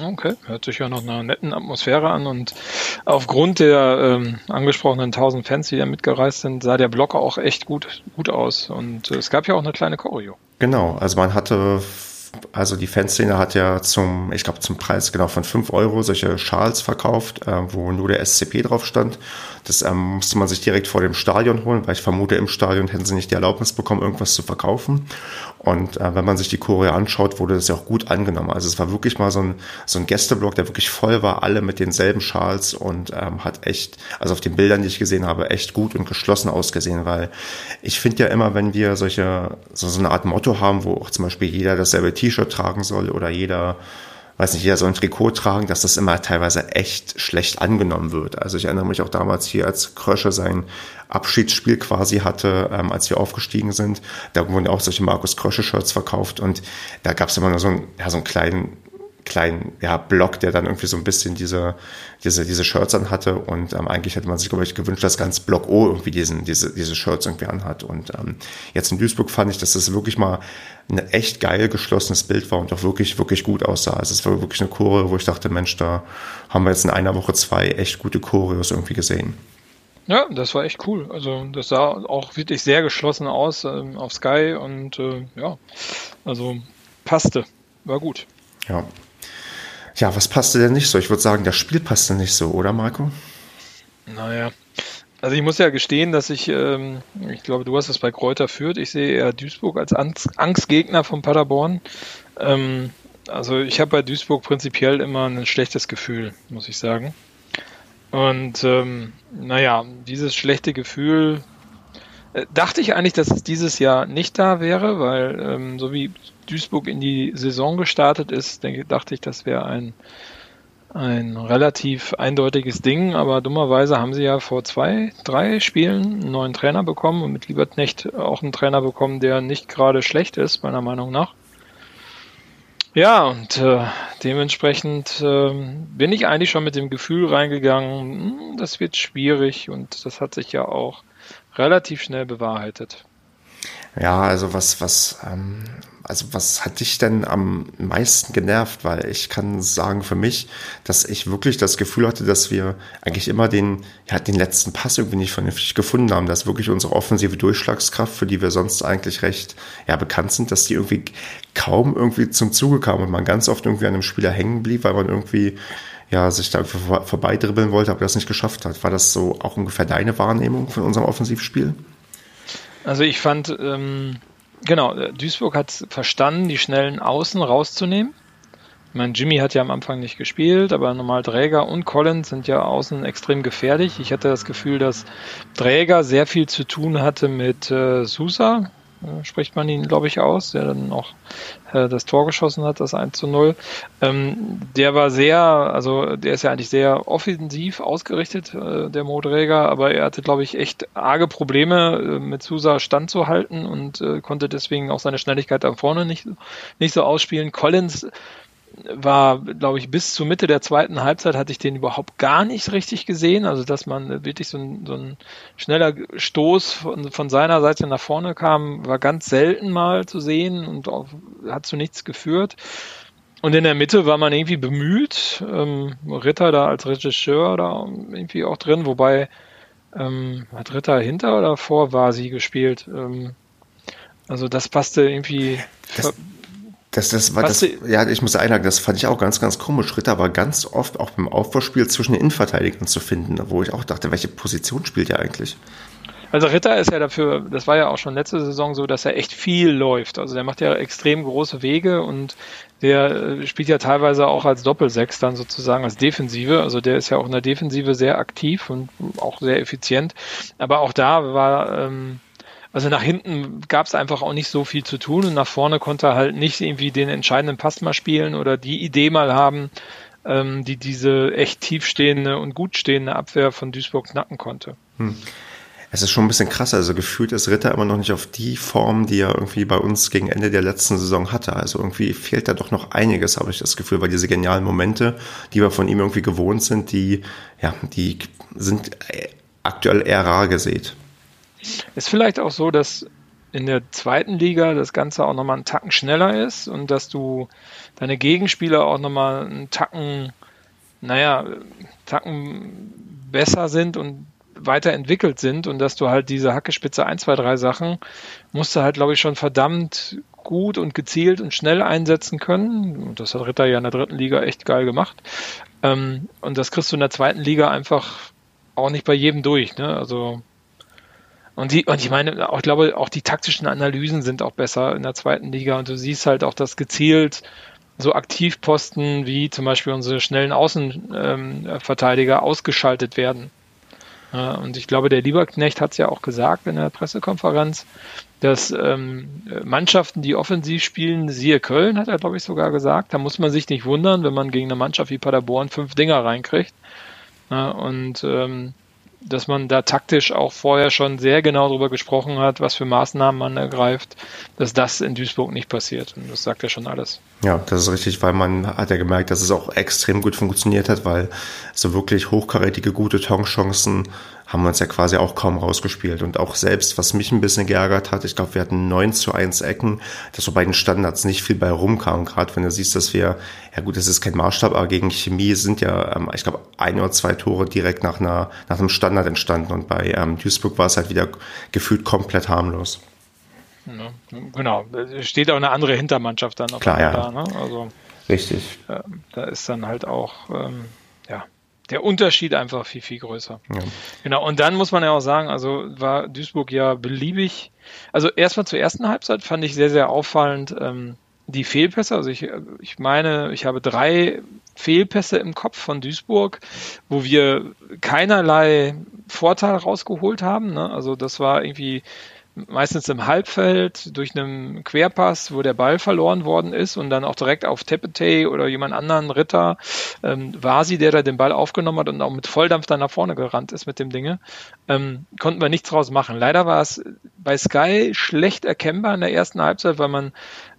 Okay, hört sich ja noch einer netten Atmosphäre an und aufgrund der ähm, angesprochenen 1000 Fans, die da mitgereist sind, sah der Block auch echt gut, gut aus und äh, es gab ja auch eine kleine Choreo. Genau, also man hatte also die Fanszene hat ja zum, ich glaube zum Preis genau von 5 Euro solche Schals verkauft, äh, wo nur der SCP drauf stand. Das ähm, musste man sich direkt vor dem Stadion holen, weil ich vermute, im Stadion hätten sie nicht die Erlaubnis bekommen, irgendwas zu verkaufen. Und äh, wenn man sich die Choreo anschaut, wurde das ja auch gut angenommen. Also es war wirklich mal so ein, so ein Gästeblock, der wirklich voll war, alle mit denselben Schals und ähm, hat echt, also auf den Bildern, die ich gesehen habe, echt gut und geschlossen ausgesehen, weil ich finde ja immer, wenn wir solche, so, so eine Art Motto haben, wo auch zum Beispiel jeder dasselbe T-Shirt tragen soll oder jeder weiß nicht, jeder soll ein Trikot tragen, dass das immer teilweise echt schlecht angenommen wird. Also ich erinnere mich auch damals hier, als Krösche sein Abschiedsspiel quasi hatte, ähm, als wir aufgestiegen sind. Da wurden auch solche Markus Krösche-Shirts verkauft und da gab es immer nur so, ein, ja, so einen kleinen kleinen ja, Block, der dann irgendwie so ein bisschen diese, diese, diese Shirts anhatte. Und ähm, eigentlich hätte man sich, glaube ich, gewünscht, dass ganz Block O irgendwie diesen, diese, diese Shirts irgendwie anhat. Und ähm, jetzt in Duisburg fand ich, dass das wirklich mal ein echt geil geschlossenes Bild war und auch wirklich, wirklich gut aussah. Also es war wirklich eine Chore, wo ich dachte, Mensch, da haben wir jetzt in einer Woche zwei echt gute Choreos irgendwie gesehen. Ja, das war echt cool. Also das sah auch wirklich sehr geschlossen aus ähm, auf Sky und äh, ja, also passte, war gut. Ja, ja, was passte denn nicht so? Ich würde sagen, das Spiel passte nicht so, oder Marco? Naja, also ich muss ja gestehen, dass ich, ähm, ich glaube, du hast es bei Kräuter führt. Ich sehe eher Duisburg als Angstgegner von Paderborn. Ähm, also ich habe bei Duisburg prinzipiell immer ein schlechtes Gefühl, muss ich sagen. Und ähm, naja, dieses schlechte Gefühl dachte ich eigentlich, dass es dieses Jahr nicht da wäre, weil ähm, so wie Duisburg in die Saison gestartet ist, denke, dachte ich, das wäre ein, ein relativ eindeutiges Ding, aber dummerweise haben sie ja vor zwei, drei Spielen einen neuen Trainer bekommen und mit Lieberknecht auch einen Trainer bekommen, der nicht gerade schlecht ist, meiner Meinung nach. Ja, und äh, dementsprechend äh, bin ich eigentlich schon mit dem Gefühl reingegangen, hm, das wird schwierig und das hat sich ja auch relativ schnell bewahrheitet. Ja, also was, was, ähm, also was hat dich denn am meisten genervt? Weil ich kann sagen für mich, dass ich wirklich das Gefühl hatte, dass wir eigentlich immer den, ja, den letzten Pass irgendwie nicht vernünftig gefunden haben, dass wirklich unsere offensive Durchschlagskraft, für die wir sonst eigentlich recht, ja, bekannt sind, dass die irgendwie kaum irgendwie zum Zuge kam und man ganz oft irgendwie an einem Spieler hängen blieb, weil man irgendwie, ja, sich da vor, vorbeidribbeln wollte, aber das nicht geschafft hat. War das so auch ungefähr deine Wahrnehmung von unserem Offensivspiel? Also ich fand, ähm, genau, Duisburg hat verstanden, die schnellen Außen rauszunehmen. Ich meine, Jimmy hat ja am Anfang nicht gespielt, aber normal Träger und Collins sind ja außen extrem gefährlich. Ich hatte das Gefühl, dass Träger sehr viel zu tun hatte mit äh, Sousa, äh, spricht man ihn, glaube ich, aus, der dann auch äh, das Tor geschossen hat, das 1 zu 0. Ähm, der war sehr, also der ist ja eigentlich sehr offensiv ausgerichtet, äh, der Modräger, aber er hatte, glaube ich, echt arge Probleme äh, mit Susa standzuhalten und äh, konnte deswegen auch seine Schnelligkeit da vorne nicht, nicht so ausspielen. Collins war, glaube ich, bis zur Mitte der zweiten Halbzeit hatte ich den überhaupt gar nicht richtig gesehen. Also, dass man wirklich so ein, so ein schneller Stoß von, von seiner Seite nach vorne kam, war ganz selten mal zu sehen und auch, hat zu nichts geführt. Und in der Mitte war man irgendwie bemüht, ähm, Ritter da als Regisseur da irgendwie auch drin, wobei ähm, hat Ritter hinter oder vor war sie gespielt. Ähm, also das passte irgendwie. Das, das, das war das, ja, ich muss einhaken, das fand ich auch ganz, ganz komisch. Ritter war ganz oft auch beim Aufbauspiel zwischen den Innenverteidigern zu finden, wo ich auch dachte, welche Position spielt er eigentlich? Also Ritter ist ja dafür, das war ja auch schon letzte Saison so, dass er echt viel läuft. Also der macht ja extrem große Wege und der äh, spielt ja teilweise auch als Doppelsechs dann sozusagen als Defensive. Also der ist ja auch in der Defensive sehr aktiv und auch sehr effizient. Aber auch da war ähm, also nach hinten gab es einfach auch nicht so viel zu tun und nach vorne konnte er halt nicht irgendwie den entscheidenden Pass mal spielen oder die Idee mal haben, ähm, die diese echt tiefstehende und gut stehende Abwehr von Duisburg knacken konnte. Hm. Es ist schon ein bisschen krass, also gefühlt ist Ritter immer noch nicht auf die Form, die er irgendwie bei uns gegen Ende der letzten Saison hatte. Also irgendwie fehlt da doch noch einiges, habe ich das Gefühl, weil diese genialen Momente, die wir von ihm irgendwie gewohnt sind, die, ja, die sind aktuell eher rar gesät. Ist vielleicht auch so, dass in der zweiten Liga das Ganze auch nochmal einen Tacken schneller ist und dass du deine Gegenspieler auch nochmal einen Tacken, naja, Tacken besser sind und weiterentwickelt sind und dass du halt diese Hackespitze 1, 2, 3 Sachen musst du halt, glaube ich, schon verdammt gut und gezielt und schnell einsetzen können. Und das hat Ritter ja in der dritten Liga echt geil gemacht. Ähm, und das kriegst du in der zweiten Liga einfach auch nicht bei jedem durch. Ne? Also und die, und ich meine, auch, ich glaube, auch die taktischen Analysen sind auch besser in der zweiten Liga und du siehst halt auch, dass gezielt so Aktivposten wie zum Beispiel unsere schnellen Außenverteidiger ähm, ausgeschaltet werden. Ja, und ich glaube, der Lieberknecht hat es ja auch gesagt in der Pressekonferenz, dass ähm, Mannschaften, die offensiv spielen, siehe Köln, hat er, glaube ich, sogar gesagt, da muss man sich nicht wundern, wenn man gegen eine Mannschaft wie Paderborn fünf Dinger reinkriegt. Ja, und ähm, dass man da taktisch auch vorher schon sehr genau darüber gesprochen hat, was für Maßnahmen man ergreift, dass das in Duisburg nicht passiert. Und das sagt ja schon alles. Ja, das ist richtig, weil man hat ja gemerkt, dass es auch extrem gut funktioniert hat, weil so wirklich hochkarätige, gute Torchancen haben wir uns ja quasi auch kaum rausgespielt. Und auch selbst, was mich ein bisschen geärgert hat, ich glaube, wir hatten 9 zu 1 Ecken, dass so bei den Standards nicht viel bei rumkam. Gerade wenn du siehst, dass wir, ja gut, das ist kein Maßstab, aber gegen Chemie sind ja, ähm, ich glaube, ein oder zwei Tore direkt nach, einer, nach einem Standard entstanden. Und bei ähm, Duisburg war es halt wieder gefühlt komplett harmlos. Genau, da steht auch eine andere Hintermannschaft dann auf Klar, ja. da. Ne? Also, Richtig. Äh, da ist dann halt auch, ähm, ja, der Unterschied einfach viel, viel größer. Ja. Genau, und dann muss man ja auch sagen, also war Duisburg ja beliebig. Also erstmal zur ersten Halbzeit fand ich sehr, sehr auffallend ähm, die Fehlpässe. Also ich, ich meine, ich habe drei Fehlpässe im Kopf von Duisburg, wo wir keinerlei Vorteil rausgeholt haben. Ne? Also das war irgendwie meistens im Halbfeld durch einen Querpass, wo der Ball verloren worden ist und dann auch direkt auf Tepete oder jemand anderen Ritter ähm, war sie, der da den Ball aufgenommen hat und auch mit Volldampf dann nach vorne gerannt ist mit dem Dinge, ähm, konnten wir nichts draus machen. Leider war es bei Sky schlecht erkennbar in der ersten Halbzeit, weil man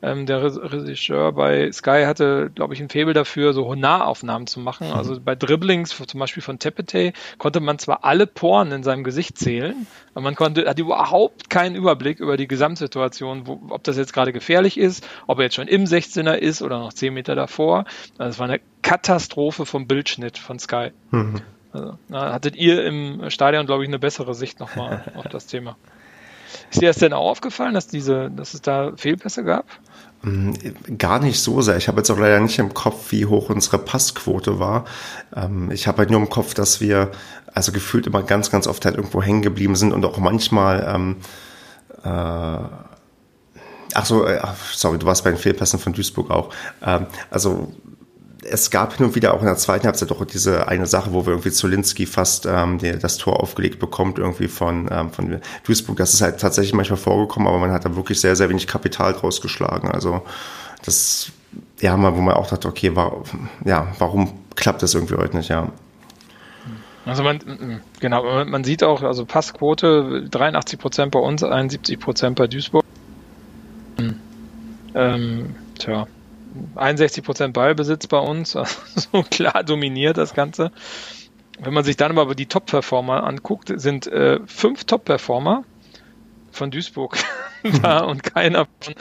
ähm, der Regisseur bei Sky hatte, glaube ich, ein Faible dafür, so Nahaufnahmen zu machen. Mhm. Also bei Dribblings, zum Beispiel von Tepete, konnte man zwar alle Poren in seinem Gesicht zählen, aber man konnte, hat überhaupt keinen Überblick über die Gesamtsituation, wo, ob das jetzt gerade gefährlich ist, ob er jetzt schon im 16er ist oder noch 10 Meter davor. Also es war eine Katastrophe vom Bildschnitt von Sky. Mhm. Also, hattet ihr im Stadion, glaube ich, eine bessere Sicht nochmal auf das Thema. Ist dir das denn auch aufgefallen, dass diese, dass es da Fehlpässe gab? Mm, gar nicht so sehr. Ich habe jetzt auch leider nicht im Kopf, wie hoch unsere Passquote war. Ähm, ich habe halt nur im Kopf, dass wir also gefühlt immer ganz, ganz oft halt irgendwo hängen geblieben sind und auch manchmal ähm, äh, Ach so, äh, sorry, du warst bei den Fehlpässen von Duisburg auch. Ähm, also es gab hin und wieder auch in der zweiten Halbzeit doch diese eine Sache, wo wir irgendwie Zolinski fast ähm, die, das Tor aufgelegt bekommt, irgendwie von, ähm, von Duisburg. Das ist halt tatsächlich manchmal vorgekommen, aber man hat da wirklich sehr, sehr wenig Kapital draus geschlagen. Also das, ja, wo man auch dachte, okay, war, ja, warum klappt das irgendwie heute nicht, ja. Also man, genau, man sieht auch, also Passquote 83 Prozent bei uns, 71 Prozent bei Duisburg. Ähm, tja, 61 Prozent Ballbesitz bei uns, (laughs) also so klar dominiert das Ganze. Wenn man sich dann aber die Top-Performer anguckt, sind äh, fünf Top-Performer von Duisburg (laughs) da und keiner von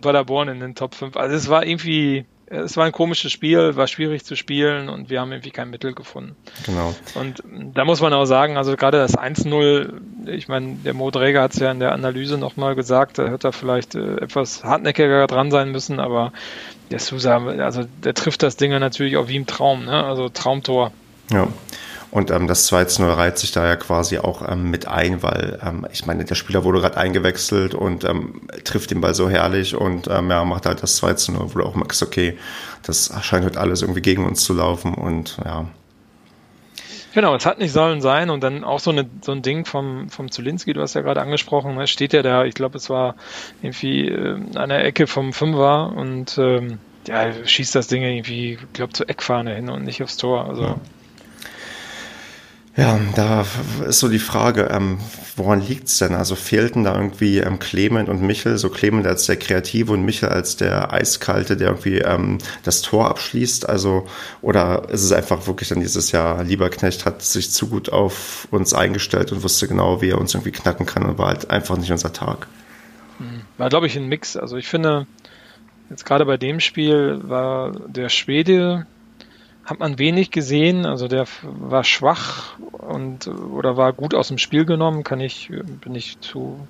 Paderborn in den Top 5. Also es war irgendwie, es war ein komisches Spiel, war schwierig zu spielen und wir haben irgendwie kein Mittel gefunden. Genau. Und da muss man auch sagen, also gerade das 1-0, ich meine, der Mo Dräger hat es ja in der Analyse nochmal gesagt, da hätte er vielleicht äh, etwas hartnäckiger dran sein müssen, aber der Sousa, also der trifft das Ding natürlich auch wie im Traum, ne? also Traumtor. Ja. Und ähm, das 2-0 reiht sich da ja quasi auch ähm, mit ein, weil ähm, ich meine, der Spieler wurde gerade eingewechselt und ähm, trifft den Ball so herrlich und ähm, ja, macht halt das 2-0, wo du auch merkst, okay, das scheint halt alles irgendwie gegen uns zu laufen und ja. Genau, es hat nicht sollen sein und dann auch so, eine, so ein Ding vom, vom Zulinski, du hast ja gerade angesprochen, da steht ja da, ich glaube, es war irgendwie äh, an der Ecke vom Fünfer und ähm, ja, schießt das Ding irgendwie, ich glaube, zur Eckfahne hin und nicht aufs Tor. Also ja. Ja, da ist so die Frage, ähm, woran liegt's denn? Also fehlten da irgendwie ähm, Clement und Michel, so Clement als der Kreative und Michel als der Eiskalte, der irgendwie ähm, das Tor abschließt? Also, oder ist es einfach wirklich dann dieses Jahr, Lieberknecht hat sich zu gut auf uns eingestellt und wusste genau, wie er uns irgendwie knacken kann und war halt einfach nicht unser Tag? War, glaube ich, ein Mix. Also ich finde, jetzt gerade bei dem Spiel war der Schwede hat man wenig gesehen. Also der war schwach und oder war gut aus dem Spiel genommen. Kann ich bin ich zu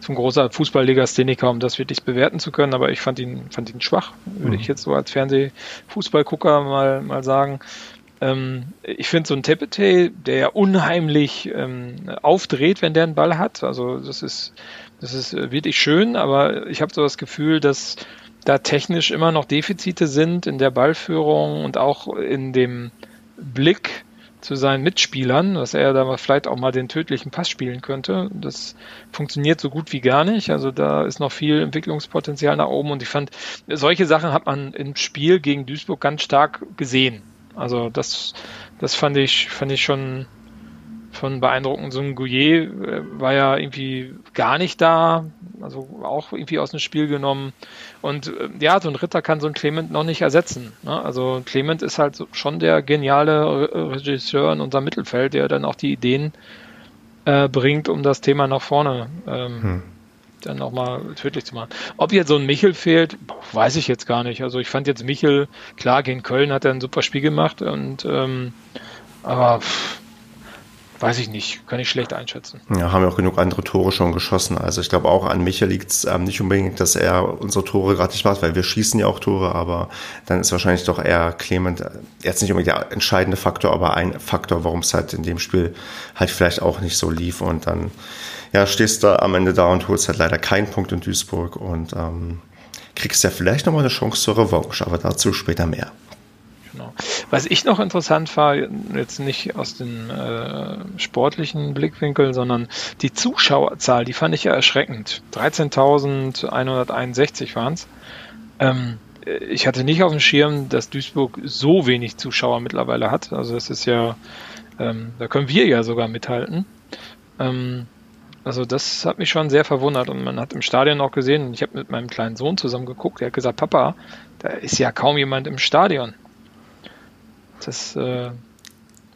zum großer Fußballlegastheniker, um das wirklich bewerten zu können. Aber ich fand ihn fand ihn schwach, würde ich mhm. jetzt so als Fernsehfußballgucker mal mal sagen. Ähm, ich finde so ein Tepete, der ja unheimlich ähm, aufdreht, wenn der einen Ball hat. Also das ist das ist wirklich schön, aber ich habe so das Gefühl, dass da technisch immer noch Defizite sind in der Ballführung und auch in dem Blick zu seinen Mitspielern, dass er da vielleicht auch mal den tödlichen Pass spielen könnte. Das funktioniert so gut wie gar nicht. Also da ist noch viel Entwicklungspotenzial nach oben und ich fand, solche Sachen hat man im Spiel gegen Duisburg ganz stark gesehen. Also das, das fand ich, fand ich schon, schon beeindruckend. So ein Gouillet äh, war ja irgendwie gar nicht da, also auch irgendwie aus dem Spiel genommen. Und äh, ja, so ein Ritter kann so ein Clement noch nicht ersetzen. Ne? Also Clement ist halt schon der geniale Regisseur in unserem Mittelfeld, der dann auch die Ideen äh, bringt, um das Thema nach vorne ähm, hm. dann nochmal tödlich zu machen. Ob jetzt so ein Michel fehlt, weiß ich jetzt gar nicht. Also ich fand jetzt Michel, klar, gegen Köln hat er ein super Spiel gemacht und ähm, aber pff, weiß ich nicht, kann ich schlecht einschätzen. Ja, haben ja auch genug andere Tore schon geschossen. Also ich glaube auch an Michael liegt es ähm, nicht unbedingt, dass er unsere Tore gerade nicht macht, weil wir schießen ja auch Tore, aber dann ist wahrscheinlich doch eher Clement äh, jetzt nicht unbedingt der entscheidende Faktor, aber ein Faktor, warum es halt in dem Spiel halt vielleicht auch nicht so lief und dann ja, stehst du am Ende da und holst halt leider keinen Punkt in Duisburg und ähm, kriegst ja vielleicht nochmal eine Chance zur Revanche, aber dazu später mehr. Was ich noch interessant war, jetzt nicht aus dem äh, sportlichen Blickwinkel, sondern die Zuschauerzahl, die fand ich ja erschreckend. 13.161 waren es. Ähm, ich hatte nicht auf dem Schirm, dass Duisburg so wenig Zuschauer mittlerweile hat. Also das ist ja, ähm, da können wir ja sogar mithalten. Ähm, also das hat mich schon sehr verwundert und man hat im Stadion auch gesehen, ich habe mit meinem kleinen Sohn zusammen geguckt, der hat gesagt, Papa, da ist ja kaum jemand im Stadion. Das äh,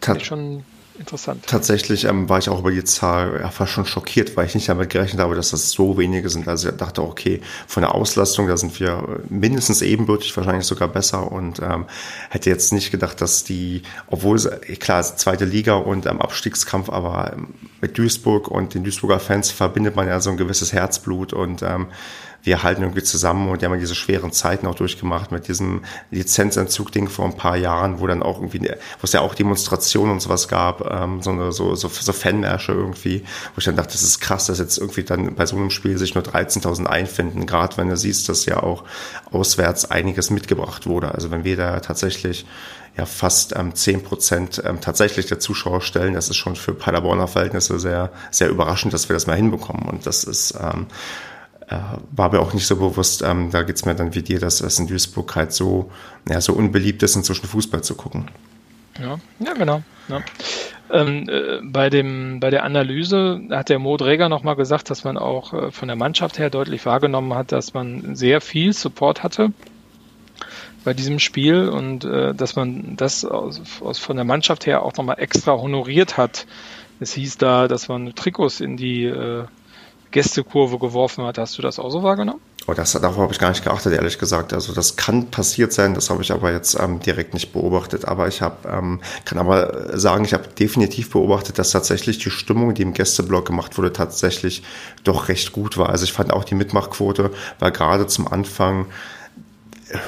ist schon interessant. Tatsächlich ähm, war ich auch über die Zahl ja, fast schon schockiert, weil ich nicht damit gerechnet habe, dass das so wenige sind. Also ich dachte, okay, von der Auslastung, da sind wir mindestens ebenbürtig, wahrscheinlich sogar besser und ähm, hätte jetzt nicht gedacht, dass die, obwohl, klar, zweite Liga und ähm, Abstiegskampf, aber ähm, mit Duisburg und den Duisburger Fans verbindet man ja so ein gewisses Herzblut und ähm, wir halten irgendwie zusammen und die haben ja diese schweren Zeiten auch durchgemacht mit diesem Lizenzentzug-Ding vor ein paar Jahren, wo dann auch irgendwie, wo es ja auch Demonstrationen und sowas gab, ähm, so, eine, so, so, so Fanmärsche irgendwie, wo ich dann dachte, das ist krass, dass jetzt irgendwie dann bei so einem Spiel sich nur 13.000 einfinden, gerade wenn du siehst, dass ja auch auswärts einiges mitgebracht wurde. Also wenn wir da tatsächlich ja fast ähm, 10 Prozent ähm, tatsächlich der Zuschauer stellen. Das ist schon für Paderborner Verhältnisse sehr, sehr überraschend, dass wir das mal hinbekommen. Und das ist ähm, äh, war mir auch nicht so bewusst, ähm, da geht's mir dann wie dir, dass es in Duisburg halt so, ja, so unbeliebt ist, inzwischen Fußball zu gucken. Ja, ja genau. Ja. Ähm, äh, bei, dem, bei der Analyse hat der Mo Dräger nochmal gesagt, dass man auch äh, von der Mannschaft her deutlich wahrgenommen hat, dass man sehr viel Support hatte bei diesem Spiel und äh, dass man das aus, aus, von der Mannschaft her auch nochmal extra honoriert hat. Es hieß da, dass man Trikots in die äh, Gästekurve geworfen hat. Hast du das auch so wahrgenommen? Oh, das, darauf habe ich gar nicht geachtet, ehrlich gesagt. Also das kann passiert sein, das habe ich aber jetzt ähm, direkt nicht beobachtet. Aber ich habe, ähm, kann aber sagen, ich habe definitiv beobachtet, dass tatsächlich die Stimmung, die im Gästeblock gemacht wurde, tatsächlich doch recht gut war. Also ich fand auch die Mitmachquote war gerade zum Anfang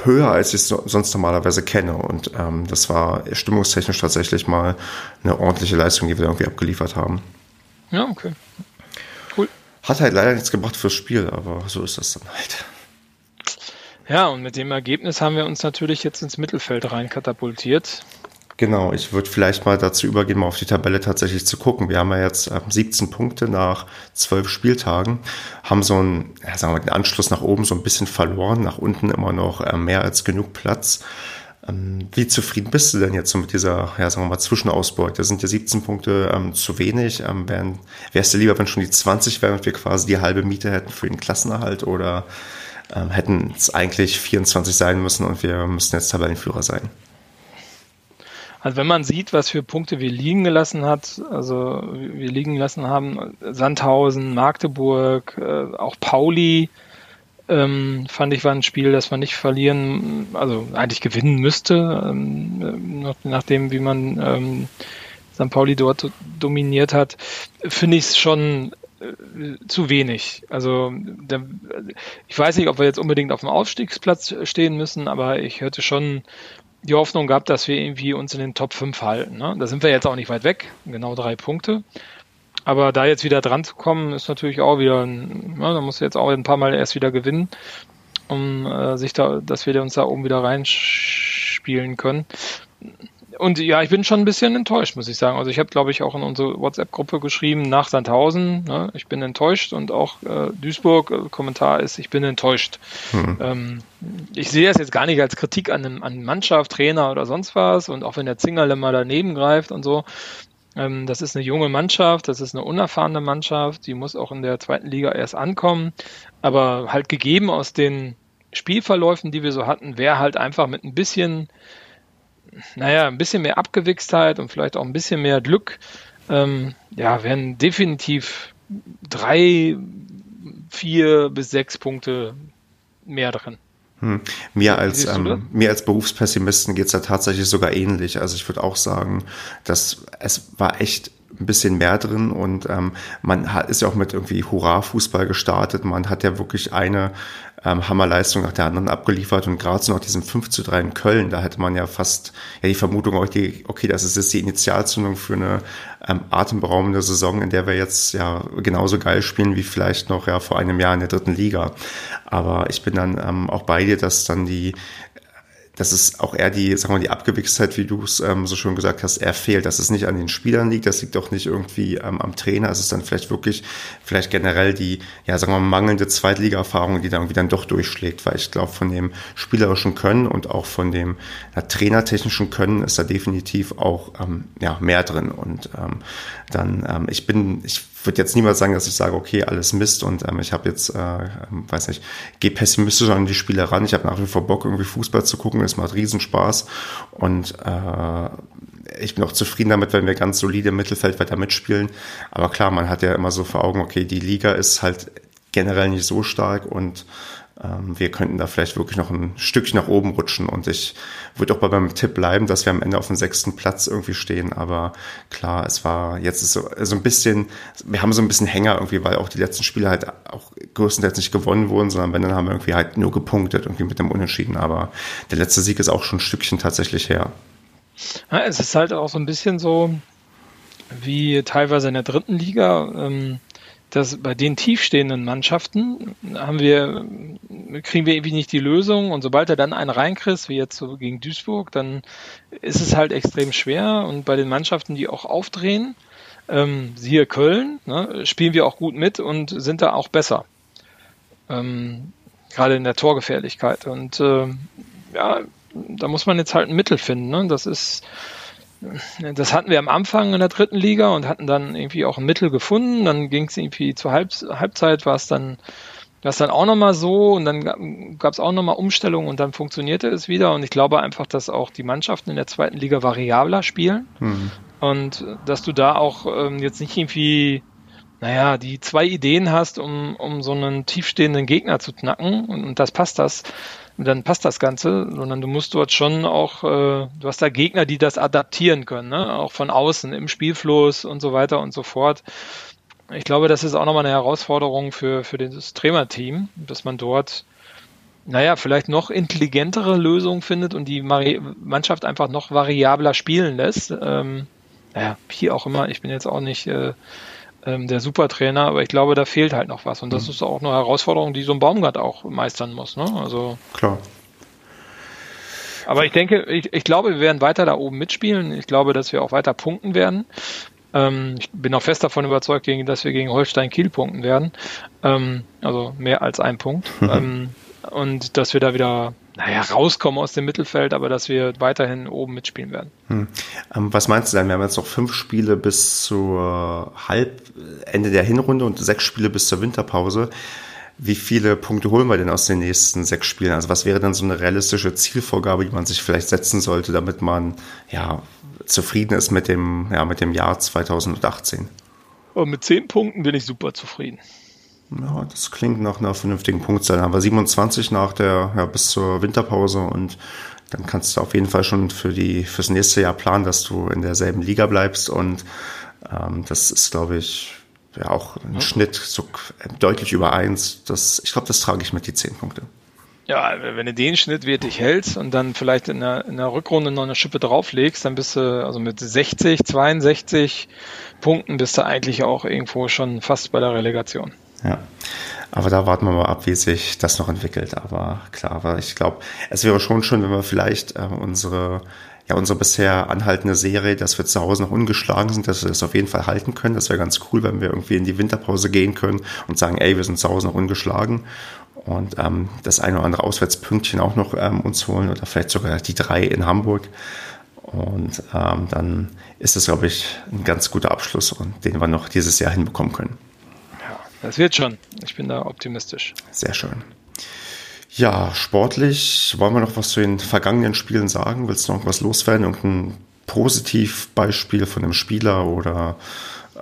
höher, als ich es sonst normalerweise kenne. Und ähm, das war stimmungstechnisch tatsächlich mal eine ordentliche Leistung, die wir irgendwie abgeliefert haben. Ja, okay. Hat halt leider nichts gebracht fürs Spiel, aber so ist das dann halt. Ja, und mit dem Ergebnis haben wir uns natürlich jetzt ins Mittelfeld rein katapultiert. Genau, ich würde vielleicht mal dazu übergehen, mal auf die Tabelle tatsächlich zu gucken. Wir haben ja jetzt 17 ähm, Punkte nach 12 Spieltagen, haben so einen, ja, sagen wir, den Anschluss nach oben so ein bisschen verloren, nach unten immer noch äh, mehr als genug Platz. Ähm, wie zufrieden bist du denn jetzt so mit dieser, ja, sagen wir mal, Zwischenausbeute? Sind ja 17 Punkte ähm, zu wenig? Ähm, wärst du lieber, wenn schon die 20 wären und wir quasi die halbe Miete hätten für den Klassenerhalt oder ähm, hätten es eigentlich 24 sein müssen und wir müssten jetzt Tabellenführer sein? Also wenn man sieht, was für Punkte wir liegen gelassen hat, also wir liegen lassen haben, Sandhausen, Magdeburg, äh, auch Pauli, ähm, fand ich war ein Spiel, das man nicht verlieren, also eigentlich gewinnen müsste, ähm, nach, nachdem wie man ähm, St. Pauli dort dominiert hat, finde ich es schon äh, zu wenig. Also der, ich weiß nicht, ob wir jetzt unbedingt auf dem Aufstiegsplatz stehen müssen, aber ich hörte schon die Hoffnung gehabt, dass wir irgendwie uns in den Top 5 halten. Ne? Da sind wir jetzt auch nicht weit weg, genau drei Punkte. Aber da jetzt wieder dran zu kommen, ist natürlich auch wieder, ein, ja, da muss jetzt auch ein paar Mal erst wieder gewinnen, um äh, sich da, dass wir uns da oben wieder reinspielen können und ja, ich bin schon ein bisschen enttäuscht, muss ich sagen. Also ich habe, glaube ich, auch in unsere WhatsApp-Gruppe geschrieben nach Sandhausen, ne, ich bin enttäuscht und auch äh, Duisburg, äh, Kommentar ist, ich bin enttäuscht. Mhm. Ähm, ich sehe das jetzt gar nicht als Kritik an, einem, an Mannschaft, Trainer oder sonst was und auch wenn der Zingerle mal daneben greift und so. Ähm, das ist eine junge Mannschaft, das ist eine unerfahrene Mannschaft, die muss auch in der zweiten Liga erst ankommen, aber halt gegeben aus den Spielverläufen, die wir so hatten, wäre halt einfach mit ein bisschen naja, ein bisschen mehr Abgewichstheit und vielleicht auch ein bisschen mehr Glück, ähm, ja, wären definitiv drei, vier bis sechs Punkte mehr drin. Hm. Mir, als, ähm, mir als Berufspessimisten geht es da tatsächlich sogar ähnlich. Also ich würde auch sagen, dass es war echt ein bisschen mehr drin und ähm, man hat, ist ja auch mit irgendwie Hurra-Fußball gestartet. Man hat ja wirklich eine ähm, Hammerleistung nach der anderen abgeliefert und gerade so nach diesem 5 zu 3 in Köln, da hätte man ja fast ja die Vermutung, okay, okay das ist jetzt die Initialzündung für eine ähm, atemberaubende Saison, in der wir jetzt ja genauso geil spielen wie vielleicht noch ja vor einem Jahr in der dritten Liga. Aber ich bin dann ähm, auch bei dir, dass dann die dass es auch eher die, wir mal, die Abgewichstheit, wie du es ähm, so schön gesagt hast, eher fehlt, dass es nicht an den Spielern liegt, das liegt auch nicht irgendwie ähm, am Trainer, es ist dann vielleicht wirklich, vielleicht generell die, ja, sagen wir mal, mangelnde Zweitliga-Erfahrung, die dann irgendwie dann doch durchschlägt, weil ich glaube, von dem spielerischen Können und auch von dem ja, trainertechnischen Können ist da definitiv auch ähm, ja, mehr drin. Und ähm, dann, ähm, ich bin, ich würde jetzt niemals sagen, dass ich sage, okay, alles Mist und ähm, ich habe jetzt, äh, ähm, weiß nicht, gehe pessimistisch an die Spiele ran. Ich habe nach wie vor Bock, irgendwie Fußball zu gucken. Es macht Riesenspaß und äh, ich bin auch zufrieden damit, wenn wir ganz solide im Mittelfeld weiter mitspielen. Aber klar, man hat ja immer so vor Augen, okay, die Liga ist halt generell nicht so stark und wir könnten da vielleicht wirklich noch ein Stückchen nach oben rutschen. Und ich würde auch bei meinem Tipp bleiben, dass wir am Ende auf dem sechsten Platz irgendwie stehen. Aber klar, es war jetzt so, so ein bisschen, wir haben so ein bisschen Hänger irgendwie, weil auch die letzten Spiele halt auch größtenteils nicht gewonnen wurden, sondern wenn, dann haben wir irgendwie halt nur gepunktet, irgendwie mit dem Unentschieden. Aber der letzte Sieg ist auch schon ein Stückchen tatsächlich her. Ja, es ist halt auch so ein bisschen so wie teilweise in der dritten Liga. Ähm dass bei den tiefstehenden Mannschaften haben wir, kriegen wir irgendwie nicht die Lösung und sobald er dann einen reinkriegt, wie jetzt so gegen Duisburg, dann ist es halt extrem schwer und bei den Mannschaften, die auch aufdrehen, ähm, siehe Köln, ne, spielen wir auch gut mit und sind da auch besser. Ähm, gerade in der Torgefährlichkeit und äh, ja, da muss man jetzt halt ein Mittel finden. Ne? Das ist das hatten wir am Anfang in der dritten Liga und hatten dann irgendwie auch ein Mittel gefunden. Dann ging es irgendwie zur Halb Halbzeit, war es dann, dann auch nochmal so und dann gab es auch nochmal Umstellungen und dann funktionierte es wieder. Und ich glaube einfach, dass auch die Mannschaften in der zweiten Liga variabler spielen mhm. und dass du da auch ähm, jetzt nicht irgendwie naja, die zwei Ideen hast, um, um so einen tiefstehenden Gegner zu knacken und, und das passt das, dann passt das Ganze, sondern du musst dort schon auch, äh, du hast da Gegner, die das adaptieren können, ne? auch von außen im Spielfluss und so weiter und so fort. Ich glaube, das ist auch nochmal eine Herausforderung für, für das Trainerteam, dass man dort, naja, vielleicht noch intelligentere Lösungen findet und die Mari Mannschaft einfach noch variabler spielen lässt. Ähm, naja, wie auch immer, ich bin jetzt auch nicht äh, ähm, der Supertrainer, aber ich glaube, da fehlt halt noch was. Und das mhm. ist auch eine Herausforderung, die so ein Baumgart auch meistern muss. Ne? Also Klar. Aber ich denke, ich, ich glaube, wir werden weiter da oben mitspielen. Ich glaube, dass wir auch weiter punkten werden. Ähm, ich bin auch fest davon überzeugt, dass wir gegen Holstein Kiel punkten werden. Ähm, also mehr als ein Punkt. (laughs) ähm, und dass wir da wieder naja, rauskommen aus dem Mittelfeld, aber dass wir weiterhin oben mitspielen werden. Hm. Ähm, was meinst du denn? Wir haben jetzt noch fünf Spiele bis zur Halbende der Hinrunde und sechs Spiele bis zur Winterpause. Wie viele Punkte holen wir denn aus den nächsten sechs Spielen? Also was wäre dann so eine realistische Zielvorgabe, die man sich vielleicht setzen sollte, damit man ja zufrieden ist mit dem, ja, mit dem Jahr 2018? Und mit zehn Punkten bin ich super zufrieden. Ja, das klingt nach einer vernünftigen Punktzahl. Dann haben wir 27 nach der, ja, bis zur Winterpause und dann kannst du auf jeden Fall schon für die, fürs nächste Jahr planen, dass du in derselben Liga bleibst und ähm, das ist, glaube ich, ja auch ein ja. Schnitt so deutlich über eins. Das, ich glaube, das trage ich mit die zehn Punkte. Ja, wenn du den Schnitt wirklich hältst und dann vielleicht in der, in der Rückrunde noch eine Schippe drauflegst, dann bist du also mit 60, 62 Punkten bist du eigentlich auch irgendwo schon fast bei der Relegation. Ja. Aber da warten wir mal ab, wie sich das noch entwickelt. Aber klar, aber ich glaube, es wäre schon schön, wenn wir vielleicht äh, unsere, ja, unsere bisher anhaltende Serie, dass wir zu Hause noch ungeschlagen sind, dass wir das auf jeden Fall halten können. Das wäre ganz cool, wenn wir irgendwie in die Winterpause gehen können und sagen, ey, wir sind zu Hause noch ungeschlagen und ähm, das eine oder andere Auswärtspünktchen auch noch ähm, uns holen oder vielleicht sogar die drei in Hamburg. Und ähm, dann ist es, glaube ich, ein ganz guter Abschluss und den wir noch dieses Jahr hinbekommen können. Das wird schon. Ich bin da optimistisch. Sehr schön. Ja, sportlich, wollen wir noch was zu den vergangenen Spielen sagen? Willst du noch was loswerden? Irgendein Positivbeispiel von einem Spieler oder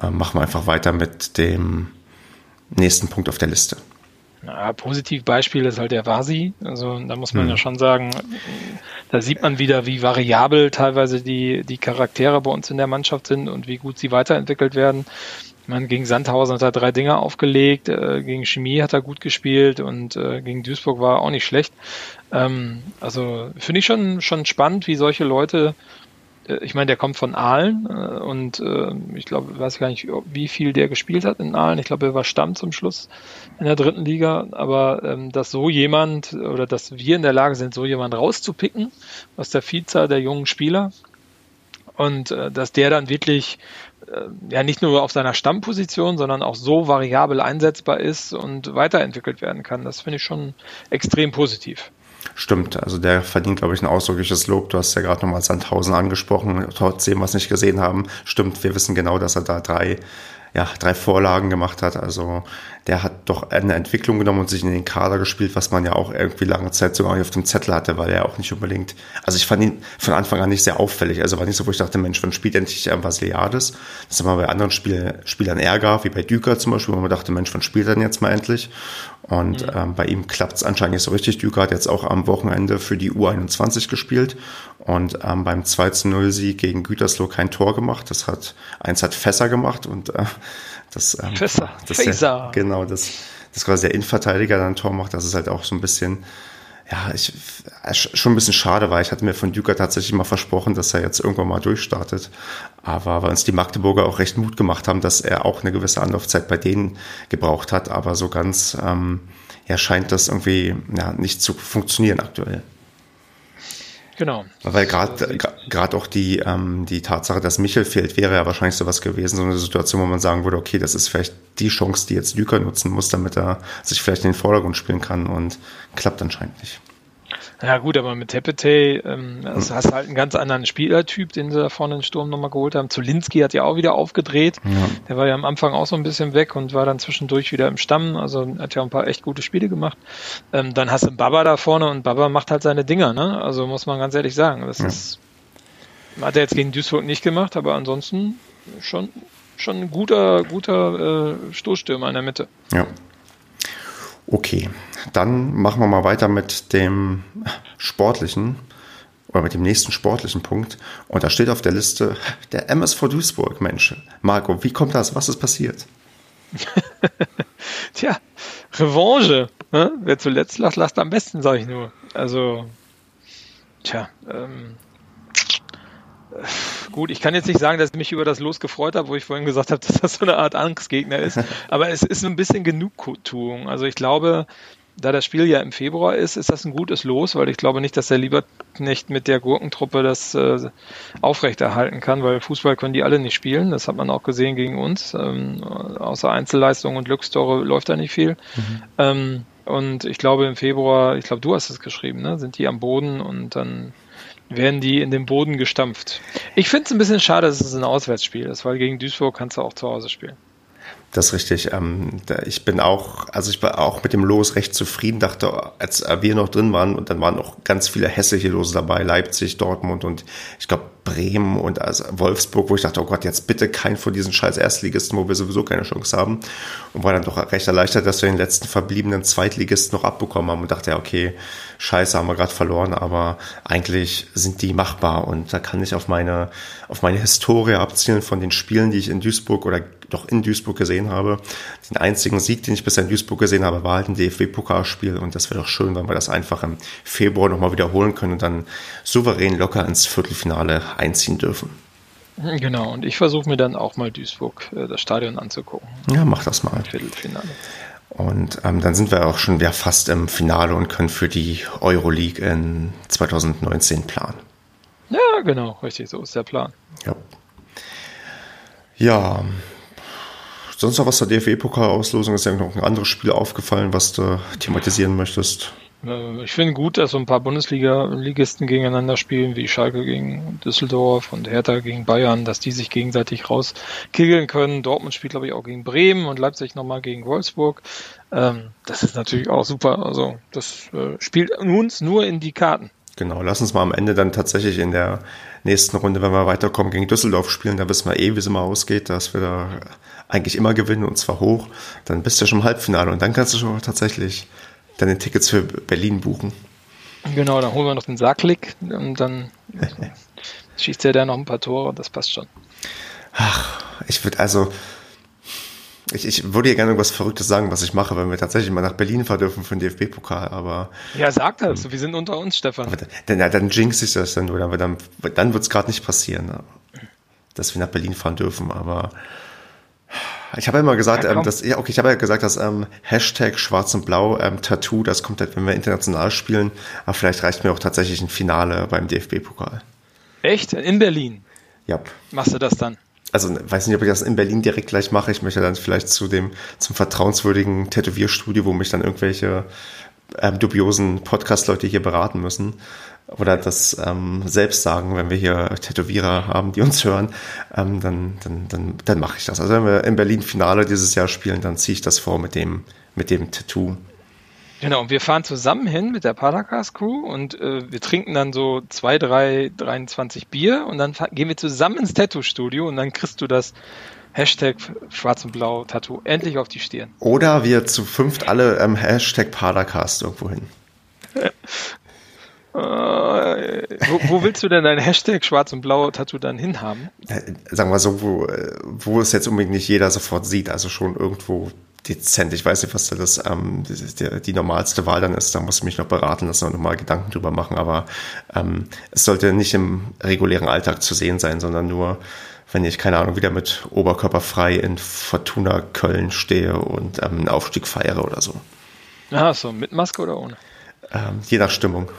äh, machen wir einfach weiter mit dem nächsten Punkt auf der Liste? Na, Positivbeispiel ist halt der Vasi. Also da muss man hm. ja schon sagen, da sieht man wieder, wie variabel teilweise die, die Charaktere bei uns in der Mannschaft sind und wie gut sie weiterentwickelt werden. Man, gegen Sandhausen hat er drei Dinger aufgelegt, äh, gegen Chemie hat er gut gespielt und äh, gegen Duisburg war er auch nicht schlecht. Ähm, also finde ich schon, schon spannend, wie solche Leute, äh, ich meine, der kommt von Aalen äh, und äh, ich glaube, weiß gar nicht, wie viel der gespielt hat in Aalen. Ich glaube, er war Stamm zum Schluss in der dritten Liga, aber ähm, dass so jemand oder dass wir in der Lage sind, so jemand rauszupicken aus der Vielzahl der jungen Spieler und äh, dass der dann wirklich ja nicht nur auf seiner Stammposition, sondern auch so variabel einsetzbar ist und weiterentwickelt werden kann. Das finde ich schon extrem positiv. Stimmt, also der verdient, glaube ich, ein ausdrückliches Lob. Du hast ja gerade nochmal Sandhausen angesprochen, trotzdem was nicht gesehen haben. Stimmt, wir wissen genau, dass er da drei ja, drei Vorlagen gemacht hat. Also der hat doch eine Entwicklung genommen und sich in den Kader gespielt, was man ja auch irgendwie lange Zeit sogar auf dem Zettel hatte, weil er auch nicht unbedingt, also ich fand ihn von Anfang an nicht sehr auffällig. Also war nicht so, wo ich dachte, Mensch, wann spielt endlich ein Vasiliades? Das haben wir bei anderen Spiel, Spielern Ärger, wie bei Düker zum Beispiel, wo man dachte, Mensch, wann spielt er denn jetzt mal endlich? Und mhm. ähm, bei ihm klappt es anscheinend nicht so richtig. Düker hat jetzt auch am Wochenende für die U21 gespielt und ähm, beim 2-0-Sieg gegen Gütersloh kein Tor gemacht. Das hat, eins hat Fässer gemacht und äh, das, ähm, Fässer, das der, genau, das, das quasi der Innenverteidiger dann ein Tor macht, das ist halt auch so ein bisschen, ja, ich, äh, schon ein bisschen schade war. Ich hatte mir von Düker tatsächlich mal versprochen, dass er jetzt irgendwann mal durchstartet. Aber weil uns die Magdeburger auch recht Mut gemacht haben, dass er auch eine gewisse Anlaufzeit bei denen gebraucht hat. Aber so ganz, ähm, ja, scheint das irgendwie ja, nicht zu funktionieren aktuell. Genau. Weil gerade gerade auch die ähm, die Tatsache, dass Michel fehlt, wäre ja wahrscheinlich sowas gewesen, so eine Situation, wo man sagen würde, okay, das ist vielleicht die Chance, die jetzt Lüker nutzen muss, damit er sich vielleicht in den Vordergrund spielen kann und klappt anscheinend nicht. Ja gut, aber mit Tepete ähm, also hast du halt einen ganz anderen Spielertyp, den sie da vorne in den Sturm nochmal geholt haben. Zulinski hat ja auch wieder aufgedreht. Ja. Der war ja am Anfang auch so ein bisschen weg und war dann zwischendurch wieder im Stamm. Also hat ja ein paar echt gute Spiele gemacht. Ähm, dann hast du Baba da vorne und Baba macht halt seine Dinger. Ne? Also muss man ganz ehrlich sagen. Das ja. ist hat er jetzt gegen Duisburg nicht gemacht, aber ansonsten schon schon ein guter guter äh, Stoßstürmer in der Mitte. Ja. Okay, dann machen wir mal weiter mit dem sportlichen oder mit dem nächsten sportlichen Punkt. Und da steht auf der Liste der MSV Duisburg. Mensch, Marco, wie kommt das? Was ist passiert? (laughs) Tja, Revanche. Ne? Wer zuletzt lacht, lacht am besten, sage ich nur. Also, tja, ähm, gut, ich kann jetzt nicht sagen, dass ich mich über das Los gefreut habe, wo ich vorhin gesagt habe, (laughs) dass das so eine Art Angstgegner ist. (laughs) Aber es ist ein bisschen Genugtuung. Also ich glaube, da das Spiel ja im Februar ist, ist das ein gutes Los, weil ich glaube nicht, dass der Lieberknecht mit der Gurkentruppe das äh, aufrechterhalten kann, weil Fußball können die alle nicht spielen. Das hat man auch gesehen gegen uns. Ähm, außer Einzelleistungen und Glückstore läuft da nicht viel. Mhm. Ähm, und ich glaube im Februar, ich glaube, du hast es geschrieben, ne? sind die am Boden und dann werden die in den Boden gestampft. Ich finde es ein bisschen schade, dass es ein Auswärtsspiel ist, weil gegen Duisburg kannst du auch zu Hause spielen. Das ist richtig. Ähm, ich bin auch, also ich war auch mit dem Los recht zufrieden, dachte, als wir noch drin waren und dann waren auch ganz viele hässliche Lose dabei, Leipzig, Dortmund und ich glaube Bremen und also Wolfsburg, wo ich dachte, oh Gott, jetzt bitte kein von diesen scheiß Erstligisten, wo wir sowieso keine Chance haben. Und war dann doch recht erleichtert, dass wir den letzten verbliebenen Zweitligisten noch abbekommen haben und dachte, ja, okay, scheiße, haben wir gerade verloren, aber eigentlich sind die machbar und da kann ich auf meine, auf meine Historie abzielen von den Spielen, die ich in Duisburg oder doch in Duisburg gesehen habe. Den einzigen Sieg, den ich bisher in Duisburg gesehen habe, war halt ein DFB-Pokalspiel und das wäre doch schön, wenn wir das einfach im Februar nochmal wiederholen können und dann souverän locker ins Viertelfinale einziehen dürfen. Genau, und ich versuche mir dann auch mal Duisburg, äh, das Stadion anzugucken. Ja, mach das mal. Viertelfinale. Und ähm, dann sind wir auch schon wieder fast im Finale und können für die Euroleague in 2019 planen. Ja, genau, richtig, so ist der Plan. Ja. Ja, sonst noch was zur DFB-Pokal-Auslosung? Ist ja noch ein anderes Spiel aufgefallen, was du thematisieren möchtest? Äh, ich finde gut, dass so ein paar Bundesliga-Ligisten gegeneinander spielen, wie Schalke gegen Düsseldorf und Hertha gegen Bayern, dass die sich gegenseitig rauskiggeln können. Dortmund spielt, glaube ich, auch gegen Bremen und Leipzig nochmal gegen Wolfsburg. Ähm, das ist natürlich auch super. Also das äh, spielt uns nur in die Karten. Genau, lass uns mal am Ende dann tatsächlich in der nächsten Runde, wenn wir weiterkommen, gegen Düsseldorf spielen. Da wissen wir eh, wie es immer ausgeht, dass wir da eigentlich immer gewinnen und zwar hoch. Dann bist du schon im Halbfinale und dann kannst du schon tatsächlich deine Tickets für Berlin buchen. Genau, dann holen wir noch den Sacklick und dann (laughs) schießt er da noch ein paar Tore und das passt schon. Ach, ich würde also, ich, ich würde ja gerne irgendwas Verrücktes sagen, was ich mache, wenn wir tatsächlich mal nach Berlin fahren dürfen für den DFB-Pokal, aber. Ja, sag das, ähm, wir sind unter uns, Stefan. Dann, dann, dann jinx ich das dann dann, dann, dann wird es gerade nicht passieren, ne? dass wir nach Berlin fahren dürfen, aber ich habe ja immer gesagt, ja, ähm, dass, ja, okay, ich habe ja gesagt, dass ähm, Hashtag Schwarz und Blau ähm, Tattoo, das kommt halt, wenn wir international spielen, aber vielleicht reicht mir auch tatsächlich ein Finale beim DFB-Pokal. Echt? In Berlin? Ja. Machst du das dann? Also weiß nicht, ob ich das in Berlin direkt gleich mache. Ich möchte dann vielleicht zu dem zum vertrauenswürdigen Tätowierstudio, wo mich dann irgendwelche ähm, dubiosen Podcast-Leute hier beraten müssen oder das ähm, selbst sagen, wenn wir hier Tätowierer haben, die uns hören, ähm, dann, dann, dann, dann mache ich das. Also wenn wir in Berlin Finale dieses Jahr spielen, dann ziehe ich das vor mit dem, mit dem Tattoo. Genau, und wir fahren zusammen hin mit der Paracast Crew und äh, wir trinken dann so zwei, drei, 23 Bier und dann gehen wir zusammen ins Tattoo-Studio und dann kriegst du das Hashtag Schwarz und Blau Tattoo endlich auf die Stirn. Oder wir zu fünft alle ähm, Hashtag Paracast irgendwo hin. (laughs) Äh, wo, wo, willst du denn dein Hashtag Schwarz und Blau Tattoo dann hinhaben? Äh, sagen wir so, wo, wo es jetzt unbedingt nicht jeder sofort sieht, also schon irgendwo dezent. Ich weiß nicht, was da das ähm, die, die, normalste Wahl dann ist. Da muss ich mich noch beraten lassen und nochmal Gedanken drüber machen. Aber ähm, es sollte nicht im regulären Alltag zu sehen sein, sondern nur, wenn ich, keine Ahnung, wieder mit Oberkörper frei in Fortuna Köln stehe und ähm, einen Aufstieg feiere oder so. Ach so, mit Maske oder ohne? Ähm, je nach Stimmung.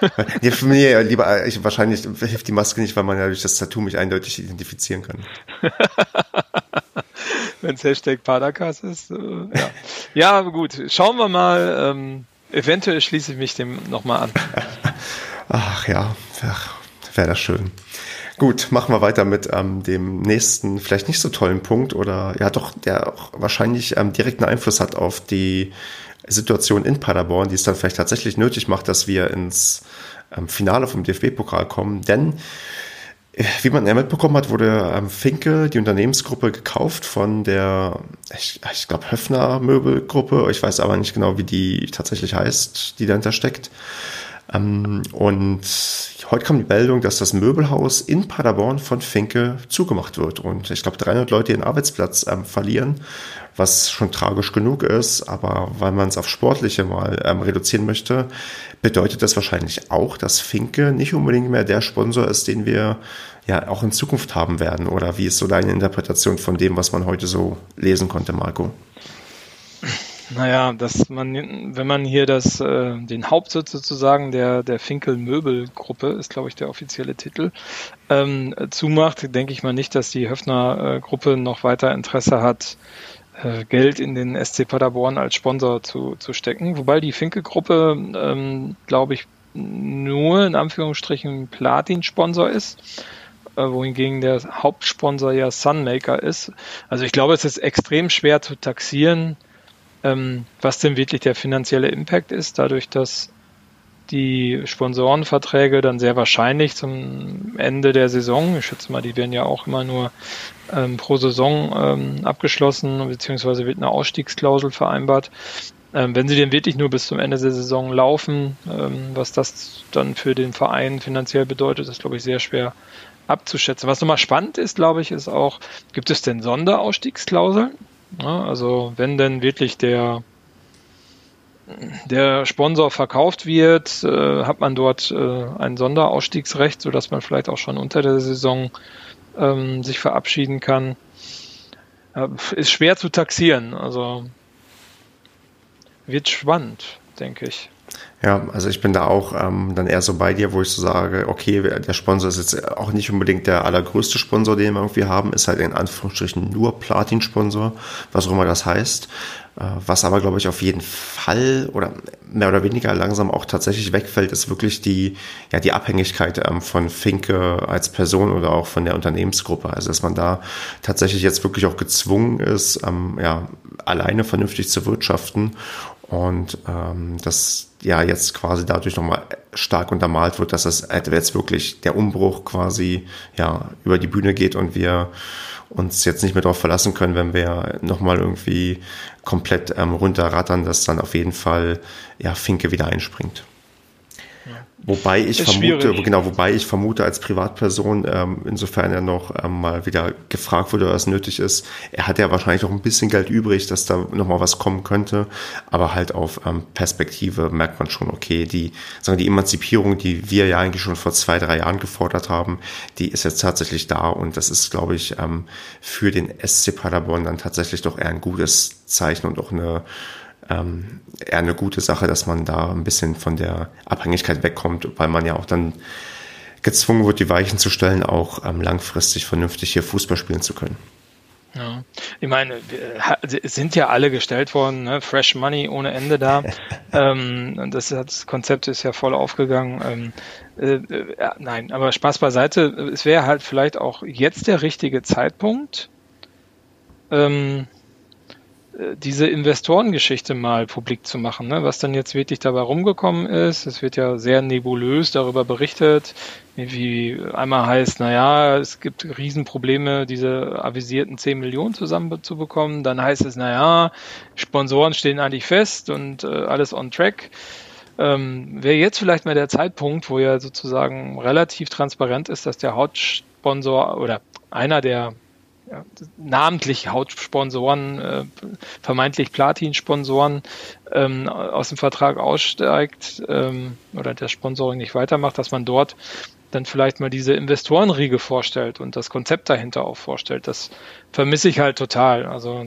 (laughs) nee, für mich lieber, ich, wahrscheinlich hilft die Maske nicht, weil man ja durch das Tattoo mich eindeutig identifizieren kann. (laughs) Wenn es Hashtag Padakas ist. Äh, ja. ja, gut. Schauen wir mal. Ähm, eventuell schließe ich mich dem nochmal an. (laughs) Ach ja, wäre das schön. Gut, machen wir weiter mit ähm, dem nächsten, vielleicht nicht so tollen Punkt oder ja doch, der auch wahrscheinlich ähm, direkten Einfluss hat auf die Situation in Paderborn, die es dann vielleicht tatsächlich nötig macht, dass wir ins ähm, Finale vom DFB-Pokal kommen. Denn, äh, wie man ja mitbekommen hat, wurde ähm, Finke, die Unternehmensgruppe, gekauft von der, ich, ich glaube, Höfner Möbelgruppe. Ich weiß aber nicht genau, wie die tatsächlich heißt, die dahinter steckt. Ähm, und heute kam die Meldung, dass das Möbelhaus in Paderborn von Finke zugemacht wird und ich glaube 300 Leute ihren Arbeitsplatz verlieren, was schon tragisch genug ist, aber weil man es auf Sportliche mal ähm, reduzieren möchte, bedeutet das wahrscheinlich auch, dass Finke nicht unbedingt mehr der Sponsor ist, den wir ja auch in Zukunft haben werden oder wie ist so deine Interpretation von dem, was man heute so lesen konnte, Marco? Naja, dass man, wenn man hier das, äh, den Hauptsitz sozusagen der, der Finkel Möbelgruppe, ist glaube ich der offizielle Titel, ähm, zumacht, denke ich mal nicht, dass die Höfner äh, Gruppe noch weiter Interesse hat, Geld in den SC Paderborn als Sponsor zu, zu stecken. Wobei die Finkel Gruppe, ähm, glaube ich, nur in Anführungsstrichen Platin-Sponsor ist äh, wohingegen der Hauptsponsor ja Sunmaker ist. Also ich glaube, es ist extrem schwer zu taxieren, ähm, was denn wirklich der finanzielle Impact ist, dadurch, dass die Sponsorenverträge dann sehr wahrscheinlich zum Ende der Saison, ich schätze mal, die werden ja auch immer nur ähm, pro Saison ähm, abgeschlossen, beziehungsweise wird eine Ausstiegsklausel vereinbart. Ähm, wenn sie denn wirklich nur bis zum Ende der Saison laufen, ähm, was das dann für den Verein finanziell bedeutet, ist, glaube ich, sehr schwer abzuschätzen. Was nochmal spannend ist, glaube ich, ist auch, gibt es denn Sonderausstiegsklauseln? Ja, also wenn denn wirklich der der Sponsor verkauft wird, äh, hat man dort äh, ein Sonderausstiegsrecht, sodass man vielleicht auch schon unter der Saison ähm, sich verabschieden kann. Äh, ist schwer zu taxieren, also wird spannend, denke ich. Ja, also ich bin da auch ähm, dann eher so bei dir, wo ich so sage, okay, der Sponsor ist jetzt auch nicht unbedingt der allergrößte Sponsor, den wir irgendwie haben, ist halt in Anführungsstrichen nur Platin-Sponsor, was auch immer das heißt. Äh, was aber, glaube ich, auf jeden Fall oder mehr oder weniger langsam auch tatsächlich wegfällt, ist wirklich die, ja, die Abhängigkeit ähm, von Finke als Person oder auch von der Unternehmensgruppe. Also, dass man da tatsächlich jetzt wirklich auch gezwungen ist, ähm, ja, alleine vernünftig zu wirtschaften und ähm, das ja jetzt quasi dadurch nochmal stark untermalt wird, dass es jetzt wirklich der Umbruch quasi ja über die Bühne geht und wir uns jetzt nicht mehr darauf verlassen können, wenn wir nochmal irgendwie komplett ähm, runterrattern, dass dann auf jeden Fall ja Finke wieder einspringt. Wobei ich vermute, schwierig. genau, wobei ich vermute als Privatperson, ähm, insofern er noch ähm, mal wieder gefragt wurde, was nötig ist, er hat ja wahrscheinlich auch ein bisschen Geld übrig, dass da noch mal was kommen könnte, aber halt auf ähm, Perspektive merkt man schon, okay, die, sagen die Emanzipierung, die wir ja eigentlich schon vor zwei, drei Jahren gefordert haben, die ist jetzt tatsächlich da. Und das ist, glaube ich, ähm, für den SC Paderborn dann tatsächlich doch eher ein gutes Zeichen und auch eine ähm, eher eine gute Sache, dass man da ein bisschen von der Abhängigkeit wegkommt, weil man ja auch dann gezwungen wird, die Weichen zu stellen, auch ähm, langfristig vernünftig hier Fußball spielen zu können. Ja, ich meine, sind ja alle gestellt worden, ne? Fresh Money ohne Ende da. (laughs) ähm, das, das, Konzept ist ja voll aufgegangen. Ähm, äh, ja, nein, aber Spaß beiseite. Es wäre halt vielleicht auch jetzt der richtige Zeitpunkt, ähm, äh, diese Investorengeschichte mal publik zu machen, ne? was dann jetzt wirklich dabei rumgekommen ist. Es wird ja sehr nebulös darüber berichtet, wie einmal heißt, naja, es gibt Riesenprobleme, diese avisierten 10 Millionen zusammenzubekommen. Dann heißt es, naja, Sponsoren stehen eigentlich fest und äh, alles on track. Ähm, Wäre jetzt vielleicht mal der Zeitpunkt, wo ja sozusagen relativ transparent ist, dass der Hauptsponsor oder einer der ja, namentlich Hautsponsoren, äh, vermeintlich Platin-Sponsoren ähm, aus dem Vertrag aussteigt ähm, oder der Sponsoring nicht weitermacht, dass man dort dann vielleicht mal diese Investorenriege vorstellt und das Konzept dahinter auch vorstellt. Das vermisse ich halt total. Also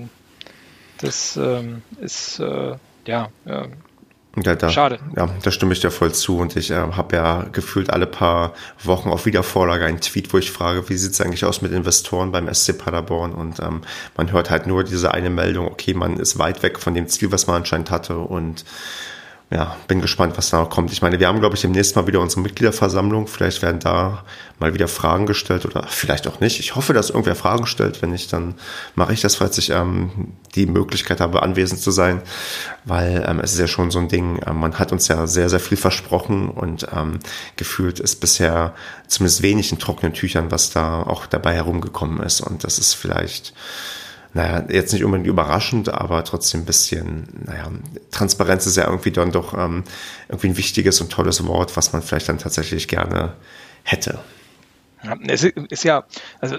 das ähm, ist äh, ja, ja ja, da, Schade. Ja, da stimme ich dir voll zu. Und ich äh, habe ja gefühlt alle paar Wochen auf Wiedervorlage einen Tweet, wo ich frage, wie sieht es eigentlich aus mit Investoren beim SC Paderborn? Und ähm, man hört halt nur diese eine Meldung, okay, man ist weit weg von dem Ziel, was man anscheinend hatte. Und ja, bin gespannt, was da noch kommt. Ich meine, wir haben, glaube ich, demnächst mal wieder unsere Mitgliederversammlung. Vielleicht werden da mal wieder Fragen gestellt oder vielleicht auch nicht. Ich hoffe, dass irgendwer Fragen stellt. Wenn nicht, dann mache ich das, falls ich ähm, die Möglichkeit habe, anwesend zu sein. Weil ähm, es ist ja schon so ein Ding, ähm, man hat uns ja sehr, sehr viel versprochen und ähm, gefühlt ist bisher zumindest wenig in trockenen Tüchern, was da auch dabei herumgekommen ist. Und das ist vielleicht naja, jetzt nicht unbedingt überraschend, aber trotzdem ein bisschen, naja, Transparenz ist ja irgendwie dann doch ähm, irgendwie ein wichtiges und tolles Wort, was man vielleicht dann tatsächlich gerne hätte. Es ist ja, also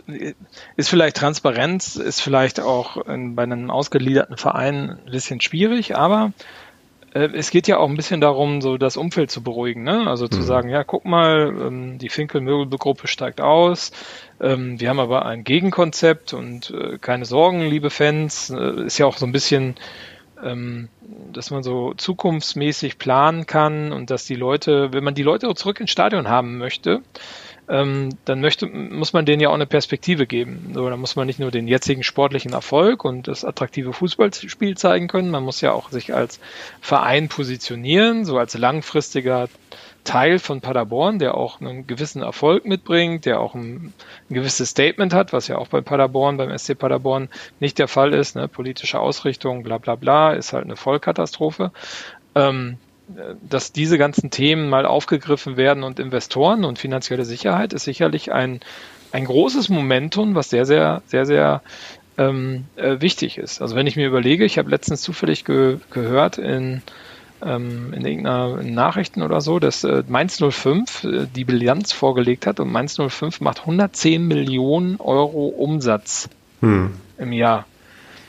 ist vielleicht Transparenz, ist vielleicht auch in, bei einem ausgeliederten Verein ein bisschen schwierig, aber es geht ja auch ein bisschen darum, so das Umfeld zu beruhigen, ne? Also zu mhm. sagen, ja, guck mal, ähm, die Finkel-Möbelgruppe steigt aus, ähm, wir haben aber ein Gegenkonzept und äh, keine Sorgen, liebe Fans, äh, ist ja auch so ein bisschen ähm, dass man so zukunftsmäßig planen kann und dass die Leute, wenn man die Leute zurück ins Stadion haben möchte, ähm, dann möchte, muss man denen ja auch eine Perspektive geben. So, da muss man nicht nur den jetzigen sportlichen Erfolg und das attraktive Fußballspiel zeigen können, man muss ja auch sich als Verein positionieren, so als langfristiger Teil von Paderborn, der auch einen gewissen Erfolg mitbringt, der auch ein, ein, gewisses Statement hat, was ja auch bei Paderborn, beim SC Paderborn nicht der Fall ist. Ne? Politische Ausrichtung, bla bla bla, ist halt eine Vollkatastrophe. Ähm, dass diese ganzen Themen mal aufgegriffen werden und Investoren und finanzielle Sicherheit ist sicherlich ein, ein großes Momentum, was sehr, sehr, sehr, sehr ähm, äh, wichtig ist. Also wenn ich mir überlege, ich habe letztens zufällig ge gehört in, ähm, in irgendeiner Nachrichten oder so, dass äh, Mainz 05 äh, die Bilanz vorgelegt hat und Mainz 05 macht 110 Millionen Euro Umsatz hm. im Jahr.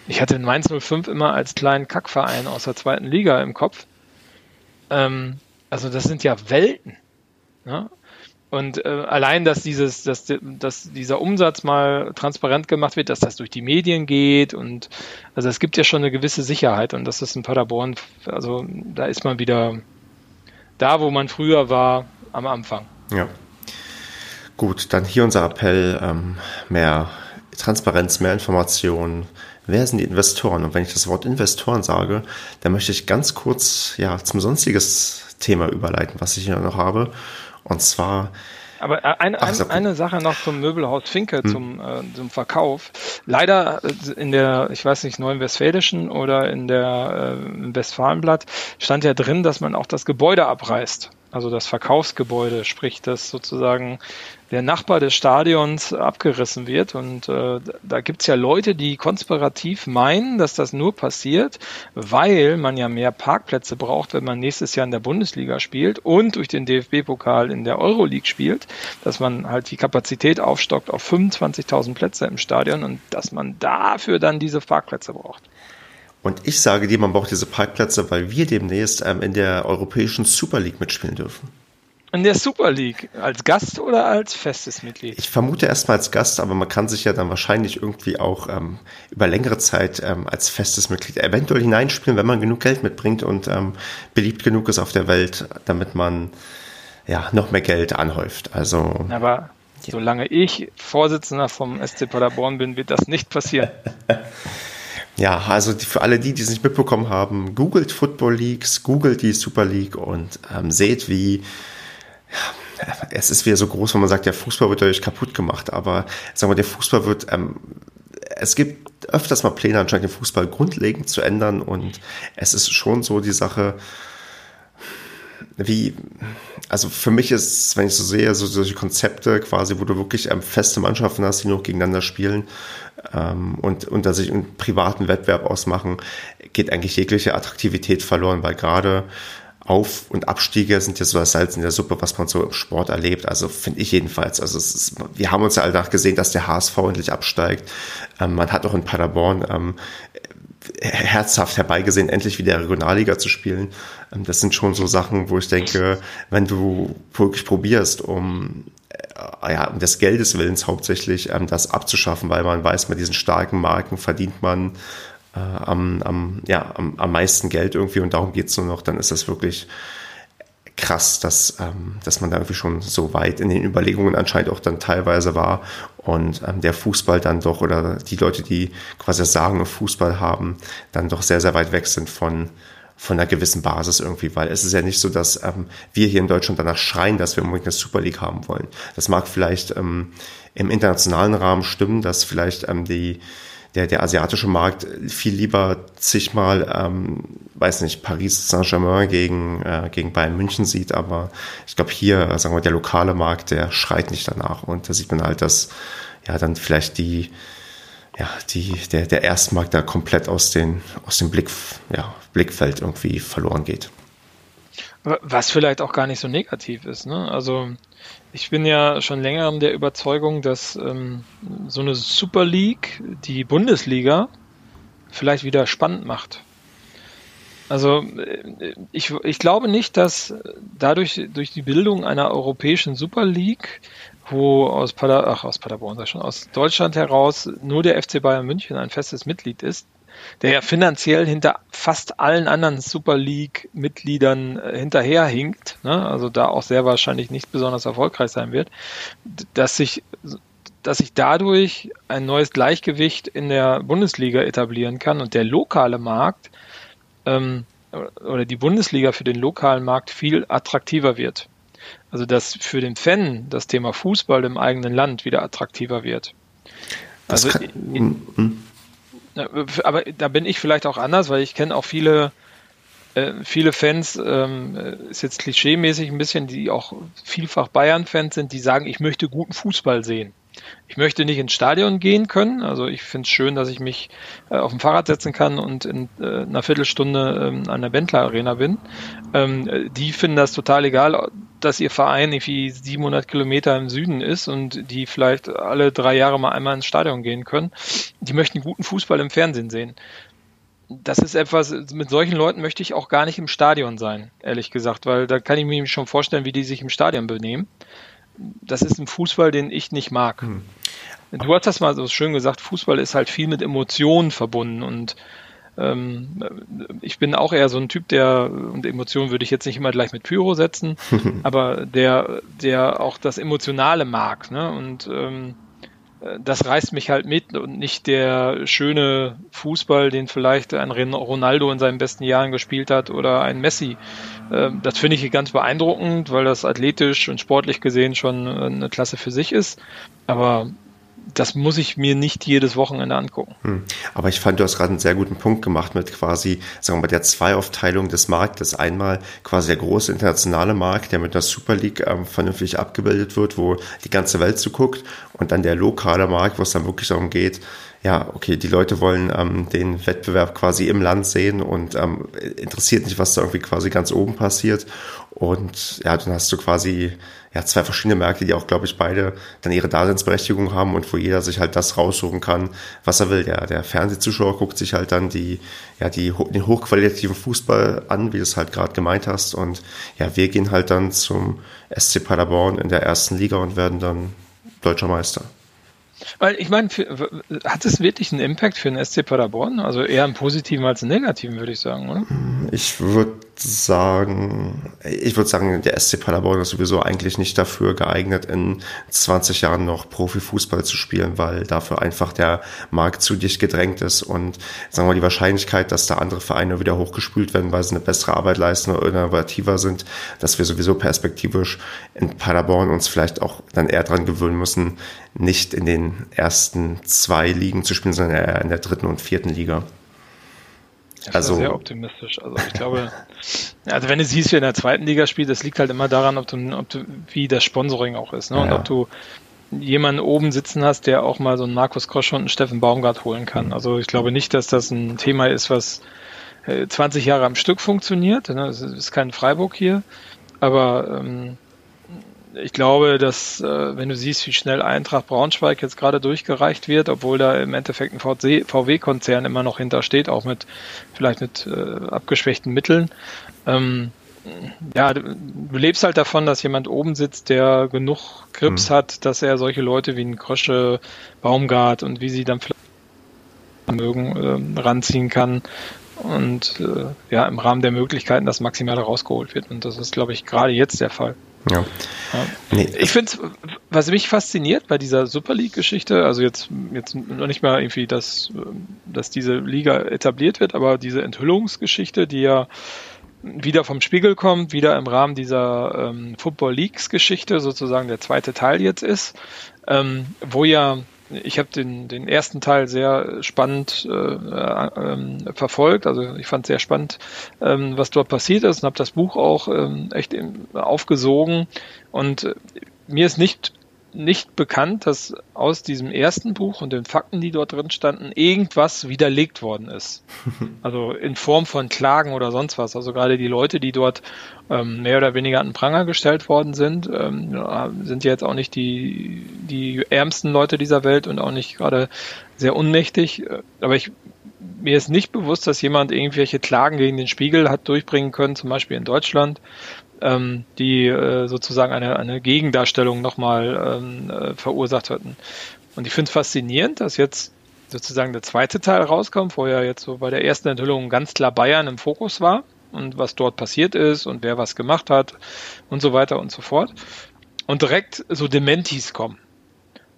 Ich hatte Mainz 05 immer als kleinen Kackverein aus der zweiten Liga im Kopf. Ähm, also das sind ja Welten. Ne? Und äh, allein, dass dieses, dass, dass dieser Umsatz mal transparent gemacht wird, dass das durch die Medien geht und also es gibt ja schon eine gewisse Sicherheit und das ist in Paderborn, also da ist man wieder da, wo man früher war am Anfang. Ja. Gut, dann hier unser Appell, ähm, mehr Transparenz, mehr Informationen, wer sind die Investoren? Und wenn ich das Wort Investoren sage, dann möchte ich ganz kurz ja, zum sonstiges Thema überleiten, was ich hier noch habe. Und zwar aber äh, eine, Ach, ein, eine Sache noch zum Möbelhaus Finke, hm. zum, äh, zum Verkauf. Leider äh, in der, ich weiß nicht, Neuen Westfälischen oder in der äh, im Westfalenblatt stand ja drin, dass man auch das Gebäude abreißt also das Verkaufsgebäude, sprich, dass sozusagen der Nachbar des Stadions abgerissen wird. Und äh, da gibt's ja Leute, die konspirativ meinen, dass das nur passiert, weil man ja mehr Parkplätze braucht, wenn man nächstes Jahr in der Bundesliga spielt und durch den DFB-Pokal in der Euroleague spielt, dass man halt die Kapazität aufstockt auf 25.000 Plätze im Stadion und dass man dafür dann diese Parkplätze braucht. Und ich sage dir, man braucht diese Parkplätze, weil wir demnächst ähm, in der europäischen Super League mitspielen dürfen. In der Super League? Als Gast oder als festes Mitglied? Ich vermute erstmal als Gast, aber man kann sich ja dann wahrscheinlich irgendwie auch ähm, über längere Zeit ähm, als festes Mitglied eventuell hineinspielen, wenn man genug Geld mitbringt und ähm, beliebt genug ist auf der Welt, damit man ja noch mehr Geld anhäuft. Also. Aber ja. solange ich Vorsitzender vom SC Paderborn bin, wird das nicht passieren. (laughs) Ja, also für alle die, die es nicht mitbekommen haben, googelt Football Leagues, googelt die Super League und ähm, seht, wie es ist wieder so groß, wenn man sagt, der Fußball wird dadurch kaputt gemacht, aber sagen wir, der Fußball wird, ähm, es gibt öfters mal Pläne anscheinend den Fußball grundlegend zu ändern und es ist schon so die Sache, wie, also für mich ist, wenn ich so sehe, so solche Konzepte quasi, wo du wirklich ähm, feste Mannschaften hast, die nur gegeneinander spielen ähm, und unter sich einen privaten Wettbewerb ausmachen, geht eigentlich jegliche Attraktivität verloren, weil gerade auf- und Abstiege sind ja so das Salz in der Suppe, was man so im Sport erlebt. Also finde ich jedenfalls. Also ist, wir haben uns ja alle gesehen, dass der HSV endlich absteigt. Ähm, man hat auch in Paderborn ähm, herzhaft herbeigesehen, endlich wieder Regionalliga zu spielen. Ähm, das sind schon so Sachen, wo ich denke, wenn du wirklich probierst, um äh, ja, um des Geldes Willens hauptsächlich ähm, das abzuschaffen, weil man weiß, mit diesen starken Marken verdient man äh, am, am, ja, am, am meisten Geld irgendwie und darum geht's nur noch, dann ist das wirklich krass, dass, ähm, dass man da irgendwie schon so weit in den Überlegungen anscheinend auch dann teilweise war und ähm, der Fußball dann doch oder die Leute, die quasi das Sagen im Fußball haben, dann doch sehr, sehr weit weg sind von, von einer gewissen Basis irgendwie, weil es ist ja nicht so, dass ähm, wir hier in Deutschland danach schreien, dass wir unbedingt eine Super League haben wollen. Das mag vielleicht ähm, im internationalen Rahmen stimmen, dass vielleicht ähm, die der, der asiatische Markt viel lieber zigmal, ähm, weiß nicht, Paris Saint-Germain gegen, äh, gegen Bayern München sieht, aber ich glaube hier, sagen wir, der lokale Markt, der schreit nicht danach und da sieht man halt, dass ja dann vielleicht die, ja, die, der, der Erstmarkt da komplett aus, den, aus dem Blick, ja, Blickfeld irgendwie verloren geht. Was vielleicht auch gar nicht so negativ ist. Ne? Also ich bin ja schon länger der Überzeugung, dass ähm, so eine Super League die Bundesliga vielleicht wieder spannend macht. Also äh, ich, ich glaube nicht, dass dadurch durch die Bildung einer europäischen Super League, wo aus, Pader, ach, aus Paderborn, schon, aus Deutschland heraus nur der FC Bayern München ein festes Mitglied ist, der ja finanziell hinter fast allen anderen Super League-Mitgliedern äh, hinterherhinkt, ne? also da auch sehr wahrscheinlich nicht besonders erfolgreich sein wird, dass sich dass sich dadurch ein neues Gleichgewicht in der Bundesliga etablieren kann und der lokale Markt ähm, oder die Bundesliga für den lokalen Markt viel attraktiver wird. Also dass für den Fan das Thema Fußball im eigenen Land wieder attraktiver wird. Also, kann, in, hm. Aber da bin ich vielleicht auch anders, weil ich kenne auch viele, äh, viele Fans, ähm, ist jetzt klischeemäßig ein bisschen, die auch vielfach Bayern-Fans sind, die sagen, ich möchte guten Fußball sehen. Ich möchte nicht ins Stadion gehen können. Also ich finde es schön, dass ich mich äh, auf dem Fahrrad setzen kann und in äh, einer Viertelstunde ähm, an der Bentler Arena bin. Ähm, die finden das total egal, dass ihr Verein irgendwie 700 Kilometer im Süden ist und die vielleicht alle drei Jahre mal einmal ins Stadion gehen können. Die möchten guten Fußball im Fernsehen sehen. Das ist etwas, mit solchen Leuten möchte ich auch gar nicht im Stadion sein, ehrlich gesagt, weil da kann ich mir schon vorstellen, wie die sich im Stadion benehmen das ist ein Fußball, den ich nicht mag. Hm. Du hast das mal so schön gesagt, Fußball ist halt viel mit Emotionen verbunden und ähm, ich bin auch eher so ein Typ, der, und Emotionen würde ich jetzt nicht immer gleich mit Pyro setzen, (laughs) aber der, der auch das Emotionale mag. Ne? Und ähm, das reißt mich halt mit und nicht der schöne Fußball, den vielleicht ein Ronaldo in seinen besten Jahren gespielt hat oder ein Messi. Ähm, das finde ich ganz beeindruckend, weil das athletisch und sportlich gesehen schon eine Klasse für sich ist. Aber das muss ich mir nicht jedes Wochenende angucken. Hm. Aber ich fand, du hast gerade einen sehr guten Punkt gemacht mit quasi, sagen wir mal, der Zweiaufteilung des Marktes. Einmal quasi der große internationale Markt, der mit der Super League ähm, vernünftig abgebildet wird, wo die ganze Welt zuguckt. Und dann der lokale Markt, wo es dann wirklich darum geht, ja, okay, die Leute wollen ähm, den Wettbewerb quasi im Land sehen und ähm, interessiert nicht, was da irgendwie quasi ganz oben passiert. Und ja, dann hast du quasi ja, zwei verschiedene Märkte, die auch, glaube ich, beide dann ihre Daseinsberechtigung haben und wo jeder sich halt das raussuchen kann, was er will. Der, der Fernsehzuschauer guckt sich halt dann die, ja, die, den hochqualitativen Fußball an, wie du es halt gerade gemeint hast. Und ja, wir gehen halt dann zum SC Paderborn in der ersten Liga und werden dann deutscher Meister. Weil ich meine, hat es wirklich einen Impact für den SC Paderborn? Also eher einen positiven als einen negativen, würde ich sagen, oder? Ich würde sagen, ich würde sagen, der SC Paderborn ist sowieso eigentlich nicht dafür geeignet, in 20 Jahren noch Profifußball zu spielen, weil dafür einfach der Markt zu dicht gedrängt ist und sagen wir mal, die Wahrscheinlichkeit, dass da andere Vereine wieder hochgespült werden, weil sie eine bessere Arbeit leisten oder innovativer sind, dass wir sowieso perspektivisch in Paderborn uns vielleicht auch dann eher dran gewöhnen müssen, nicht in den ersten zwei Ligen zu spielen, sondern eher in der dritten und vierten Liga. Das also sehr optimistisch. Also ich glaube, (laughs) also wenn du siehst, wie in der zweiten Liga spielt, das liegt halt immer daran, ob du, ob du wie das Sponsoring auch ist, ne? Und ja. ob du jemanden oben sitzen hast, der auch mal so einen Markus Kosch und einen Steffen Baumgart holen kann. Mhm. Also ich glaube nicht, dass das ein Thema ist, was 20 äh, Jahre am Stück funktioniert. Ne? Es ist kein Freiburg hier, aber ähm, ich glaube, dass äh, wenn du siehst, wie schnell Eintracht Braunschweig jetzt gerade durchgereicht wird, obwohl da im Endeffekt ein VW-Konzern immer noch hintersteht, auch mit vielleicht mit äh, abgeschwächten Mitteln. Ähm, ja, du, du, lebst halt davon, dass jemand oben sitzt, der genug Grips mhm. hat, dass er solche Leute wie ein Krösche, Baumgart und wie sie dann vielleicht mögen, äh, ranziehen kann und äh, ja, im Rahmen der Möglichkeiten das Maximale rausgeholt wird. Und das ist, glaube ich, gerade jetzt der Fall. Ja. Nee. Ich finde, was mich fasziniert bei dieser Super League-Geschichte, also jetzt, jetzt noch nicht mal irgendwie, dass, dass diese Liga etabliert wird, aber diese Enthüllungsgeschichte, die ja wieder vom Spiegel kommt, wieder im Rahmen dieser ähm, Football Leagues-Geschichte sozusagen der zweite Teil jetzt ist, ähm, wo ja ich habe den, den ersten Teil sehr spannend äh, äh, verfolgt. Also ich fand sehr spannend, ähm, was dort passiert ist und habe das Buch auch ähm, echt aufgesogen. Und äh, mir ist nicht nicht bekannt, dass aus diesem ersten Buch und den Fakten, die dort drin standen, irgendwas widerlegt worden ist. (laughs) Also in Form von Klagen oder sonst was. Also gerade die Leute, die dort ähm, mehr oder weniger an den Pranger gestellt worden sind, ähm, sind ja jetzt auch nicht die, die ärmsten Leute dieser Welt und auch nicht gerade sehr unmächtig. Aber ich mir ist nicht bewusst, dass jemand irgendwelche Klagen gegen den Spiegel hat durchbringen können, zum Beispiel in Deutschland, ähm, die äh, sozusagen eine, eine Gegendarstellung nochmal ähm, äh, verursacht hatten. Und ich finde es faszinierend, dass jetzt sozusagen der zweite Teil rauskommt, wo ja jetzt so bei der ersten Enthüllung ganz klar Bayern im Fokus war und was dort passiert ist und wer was gemacht hat und so weiter und so fort. Und direkt so Dementis kommen.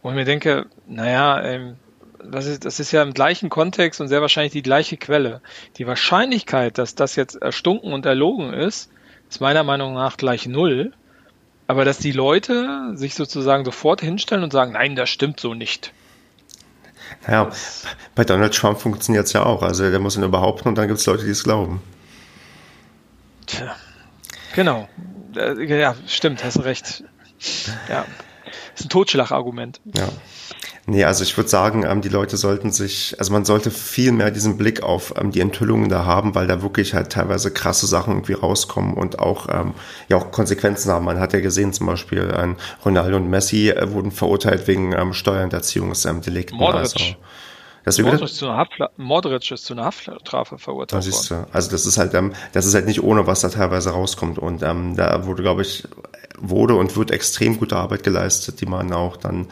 Wo ich mir denke, naja, ähm, das ist, das ist ja im gleichen Kontext und sehr wahrscheinlich die gleiche Quelle. Die Wahrscheinlichkeit, dass das jetzt erstunken und erlogen ist, ist meiner Meinung nach gleich null. Aber dass die Leute sich sozusagen sofort hinstellen und sagen, nein, das stimmt so nicht. Naja, bei Donald Trump funktioniert es ja auch. Also der muss ihn behaupten und dann gibt es Leute, die es glauben. Tja, genau. Äh, ja, stimmt, hast recht. Ja, ist ein Totschlagargument. Ja. Nee, also ich würde sagen, ähm, die Leute sollten sich, also man sollte viel mehr diesen Blick auf ähm, die Enthüllungen da haben, weil da wirklich halt teilweise krasse Sachen irgendwie rauskommen und auch ähm, ja auch Konsequenzen haben. Man hat ja gesehen, zum Beispiel ein Ronaldo und Messi äh, wurden verurteilt wegen ähm, Steuerhinterziehungsdelikten. Modric. Also, das Modric, zu einer Modric ist zu einer Haftstrafe verurteilt das worden. Also das ist halt, ähm, das ist halt nicht ohne, was da teilweise rauskommt. Und ähm, da wurde, glaube ich, wurde und wird extrem gute Arbeit geleistet, die man auch dann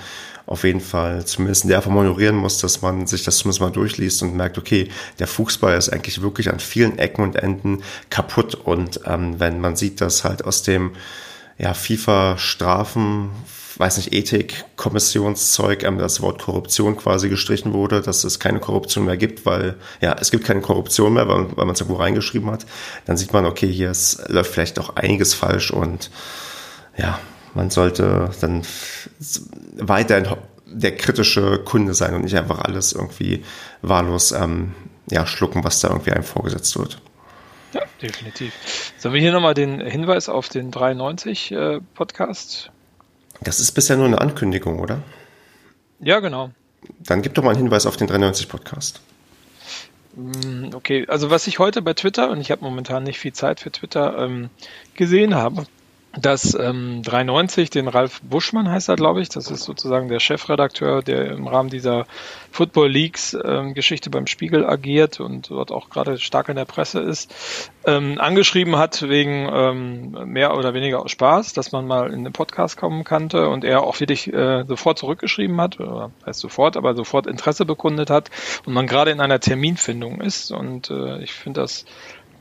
auf jeden Fall zumindest in der Form honorieren muss, dass man sich das zumindest mal durchliest und merkt, okay, der Fußball ist eigentlich wirklich an vielen Ecken und Enden kaputt. Und ähm, wenn man sieht, dass halt aus dem ja, FIFA-Strafen, weiß nicht, Ethik-Kommissionszeug, ähm, das Wort Korruption quasi gestrichen wurde, dass es keine Korruption mehr gibt, weil, ja, es gibt keine Korruption mehr, weil, weil man es irgendwo reingeschrieben hat, dann sieht man, okay, hier ist, läuft vielleicht doch einiges falsch und ja, man sollte dann weiterhin der kritische Kunde sein und nicht einfach alles irgendwie wahllos ähm, ja, schlucken, was da irgendwie einem vorgesetzt wird. Ja, definitiv. Sollen wir hier nochmal den Hinweis auf den 93 äh, Podcast? Das ist bisher nur eine Ankündigung, oder? Ja, genau. Dann gib doch mal einen Hinweis auf den 93 Podcast. Mm, okay, also was ich heute bei Twitter, und ich habe momentan nicht viel Zeit für Twitter, ähm, gesehen habe, dass ähm, 93, den Ralf Buschmann heißt er, glaube ich, das ist sozusagen der Chefredakteur, der im Rahmen dieser Football Leagues ähm, Geschichte beim Spiegel agiert und dort auch gerade stark in der Presse ist, ähm, angeschrieben hat wegen ähm, mehr oder weniger aus Spaß, dass man mal in den Podcast kommen kannte und er auch wirklich äh, sofort zurückgeschrieben hat, oder heißt sofort, aber sofort Interesse bekundet hat und man gerade in einer Terminfindung ist. Und äh, ich finde das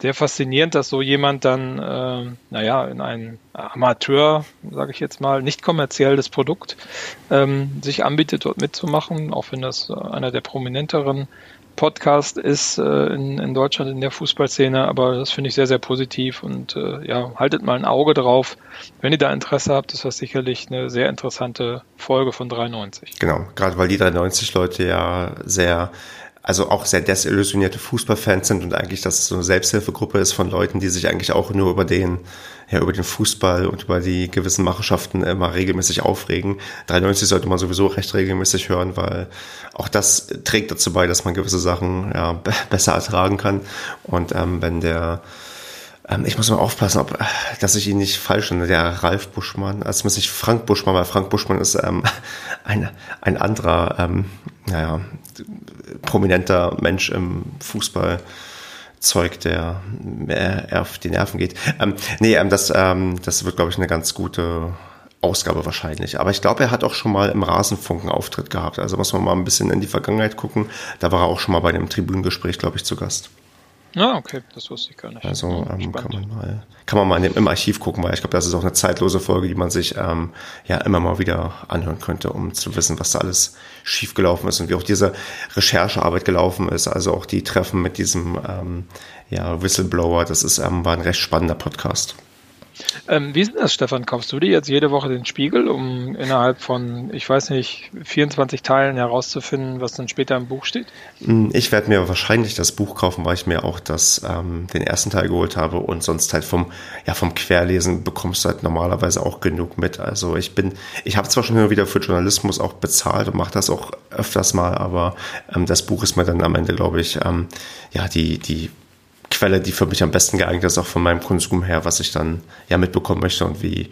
sehr faszinierend, dass so jemand dann, äh, naja, in ein Amateur, sage ich jetzt mal, nicht kommerzielles Produkt ähm, sich anbietet, dort mitzumachen, auch wenn das einer der prominenteren Podcasts ist äh, in, in Deutschland in der Fußballszene, aber das finde ich sehr, sehr positiv und äh, ja, haltet mal ein Auge drauf. Wenn ihr da Interesse habt, ist das sicherlich eine sehr interessante Folge von 93. Genau, gerade weil die 93 Leute ja sehr also auch sehr desillusionierte Fußballfans sind und eigentlich das so eine Selbsthilfegruppe ist von Leuten, die sich eigentlich auch nur über den, ja, über den Fußball und über die gewissen Machenschaften immer regelmäßig aufregen. 93 sollte man sowieso recht regelmäßig hören, weil auch das trägt dazu bei, dass man gewisse Sachen ja, besser ertragen kann. Und ähm, wenn der ähm, ich muss mal aufpassen, ob, dass ich ihn nicht falsch nenne, der Ralf Buschmann, also muss ich Frank Buschmann, weil Frank Buschmann ist ähm, (laughs) ein, ein anderer, ähm, naja, prominenter Mensch im Fußball. Zeug, der mehr auf die Nerven geht. Ähm, nee, ähm, das, ähm, das wird, glaube ich, eine ganz gute Ausgabe wahrscheinlich. Aber ich glaube, er hat auch schon mal im Rasenfunk einen Auftritt gehabt. Also muss man mal ein bisschen in die Vergangenheit gucken. Da war er auch schon mal bei dem Tribünengespräch, glaube ich, zu Gast. Ah, okay, das wusste ich gar nicht. Also ähm, kann man mal, kann man mal im Archiv gucken, weil ich glaube, das ist auch eine zeitlose Folge, die man sich ähm, ja immer mal wieder anhören könnte, um zu wissen, was da alles schiefgelaufen ist und wie auch diese Recherchearbeit gelaufen ist. Also auch die Treffen mit diesem ähm, ja, Whistleblower, das ist ähm, war ein recht spannender Podcast. Ähm, wie ist denn das, Stefan? Kaufst du dir jetzt jede Woche den Spiegel, um innerhalb von, ich weiß nicht, 24 Teilen herauszufinden, was dann später im Buch steht? Hm, ich werde mir wahrscheinlich das Buch kaufen, weil ich mir auch das, ähm, den ersten Teil geholt habe und sonst halt vom, ja, vom Querlesen bekommst du halt normalerweise auch genug mit. Also ich bin, ich habe zwar schon immer wieder für Journalismus auch bezahlt und mache das auch öfters mal, aber ähm, das Buch ist mir dann am Ende, glaube ich, ähm, ja, die, die Quelle, die für mich am besten geeignet ist, auch von meinem Konsum her, was ich dann ja mitbekommen möchte und wie,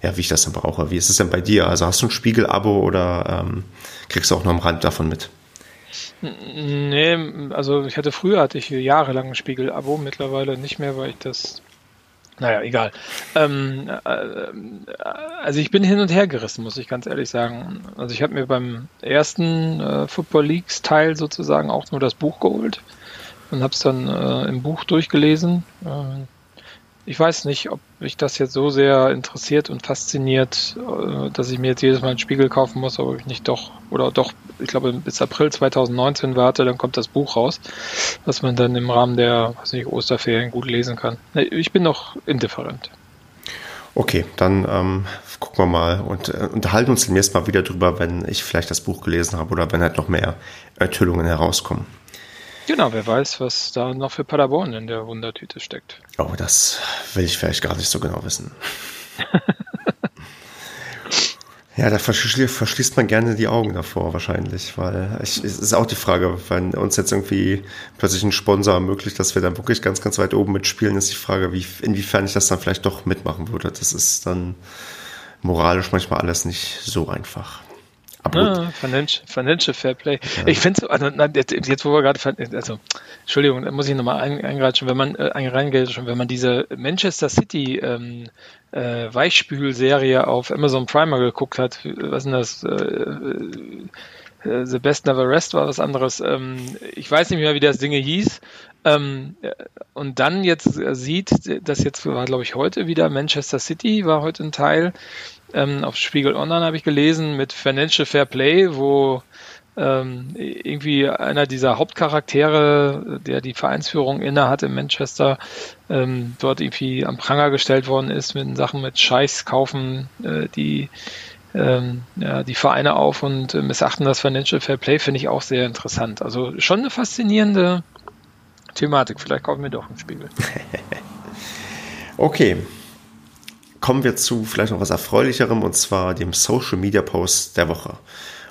ja, wie ich das dann brauche. Wie ist es denn bei dir? Also hast du ein Spiegel-Abo oder ähm, kriegst du auch noch am Rand davon mit? Nee, also ich hatte früher hatte ich jahrelang ein Spiegel-Abo, mittlerweile nicht mehr, weil ich das Naja, egal. Ähm, äh, also ich bin hin und her gerissen, muss ich ganz ehrlich sagen. Also ich habe mir beim ersten äh, Football Leagues Teil sozusagen auch nur das Buch geholt und habe es dann äh, im Buch durchgelesen. Äh, ich weiß nicht, ob mich das jetzt so sehr interessiert und fasziniert, äh, dass ich mir jetzt jedes Mal einen Spiegel kaufen muss, ob ich nicht doch, oder doch, ich glaube, bis April 2019 warte, dann kommt das Buch raus, was man dann im Rahmen der, weiß nicht, Osterferien gut lesen kann. Ich bin noch indifferent. Okay, dann ähm, gucken wir mal und äh, unterhalten uns demnächst mal wieder drüber, wenn ich vielleicht das Buch gelesen habe oder wenn halt noch mehr Enthüllungen herauskommen. Genau, wer weiß, was da noch für Paderborn in der Wundertüte steckt. Oh, das will ich vielleicht gar nicht so genau wissen. (laughs) ja, da verschließt man gerne die Augen davor wahrscheinlich, weil ich, es ist auch die Frage, wenn uns jetzt irgendwie plötzlich ein Sponsor ermöglicht, dass wir dann wirklich ganz, ganz weit oben mitspielen, ist die Frage, wie, inwiefern ich das dann vielleicht doch mitmachen würde. Das ist dann moralisch manchmal alles nicht so einfach. Ah, Financial, Financial Fair Play. Ja. Ich finde also, jetzt, wo wir gerade, also, Entschuldigung, da muss ich nochmal eingreifen, wenn man, äh, wenn man diese Manchester City ähm, äh, Weichspül-Serie auf Amazon Prime geguckt hat, was ist denn das? Äh, äh, The Best Never Rest war was anderes. Ähm, ich weiß nicht mehr, wie das Ding hieß. Ähm, und dann jetzt sieht, das jetzt war, glaube ich, heute wieder Manchester City, war heute ein Teil ähm, auf Spiegel Online habe ich gelesen mit Financial Fair Play, wo ähm, irgendwie einer dieser Hauptcharaktere, der die Vereinsführung inne hat in Manchester, ähm, dort irgendwie am Pranger gestellt worden ist mit Sachen mit Scheiß kaufen äh, die ähm, ja, die Vereine auf und äh, missachten das Financial Fair Play, finde ich auch sehr interessant. Also schon eine faszinierende Thematik. Vielleicht kaufen wir doch einen Spiegel. (laughs) okay, kommen wir zu vielleicht noch was Erfreulicherem und zwar dem Social Media Post der Woche.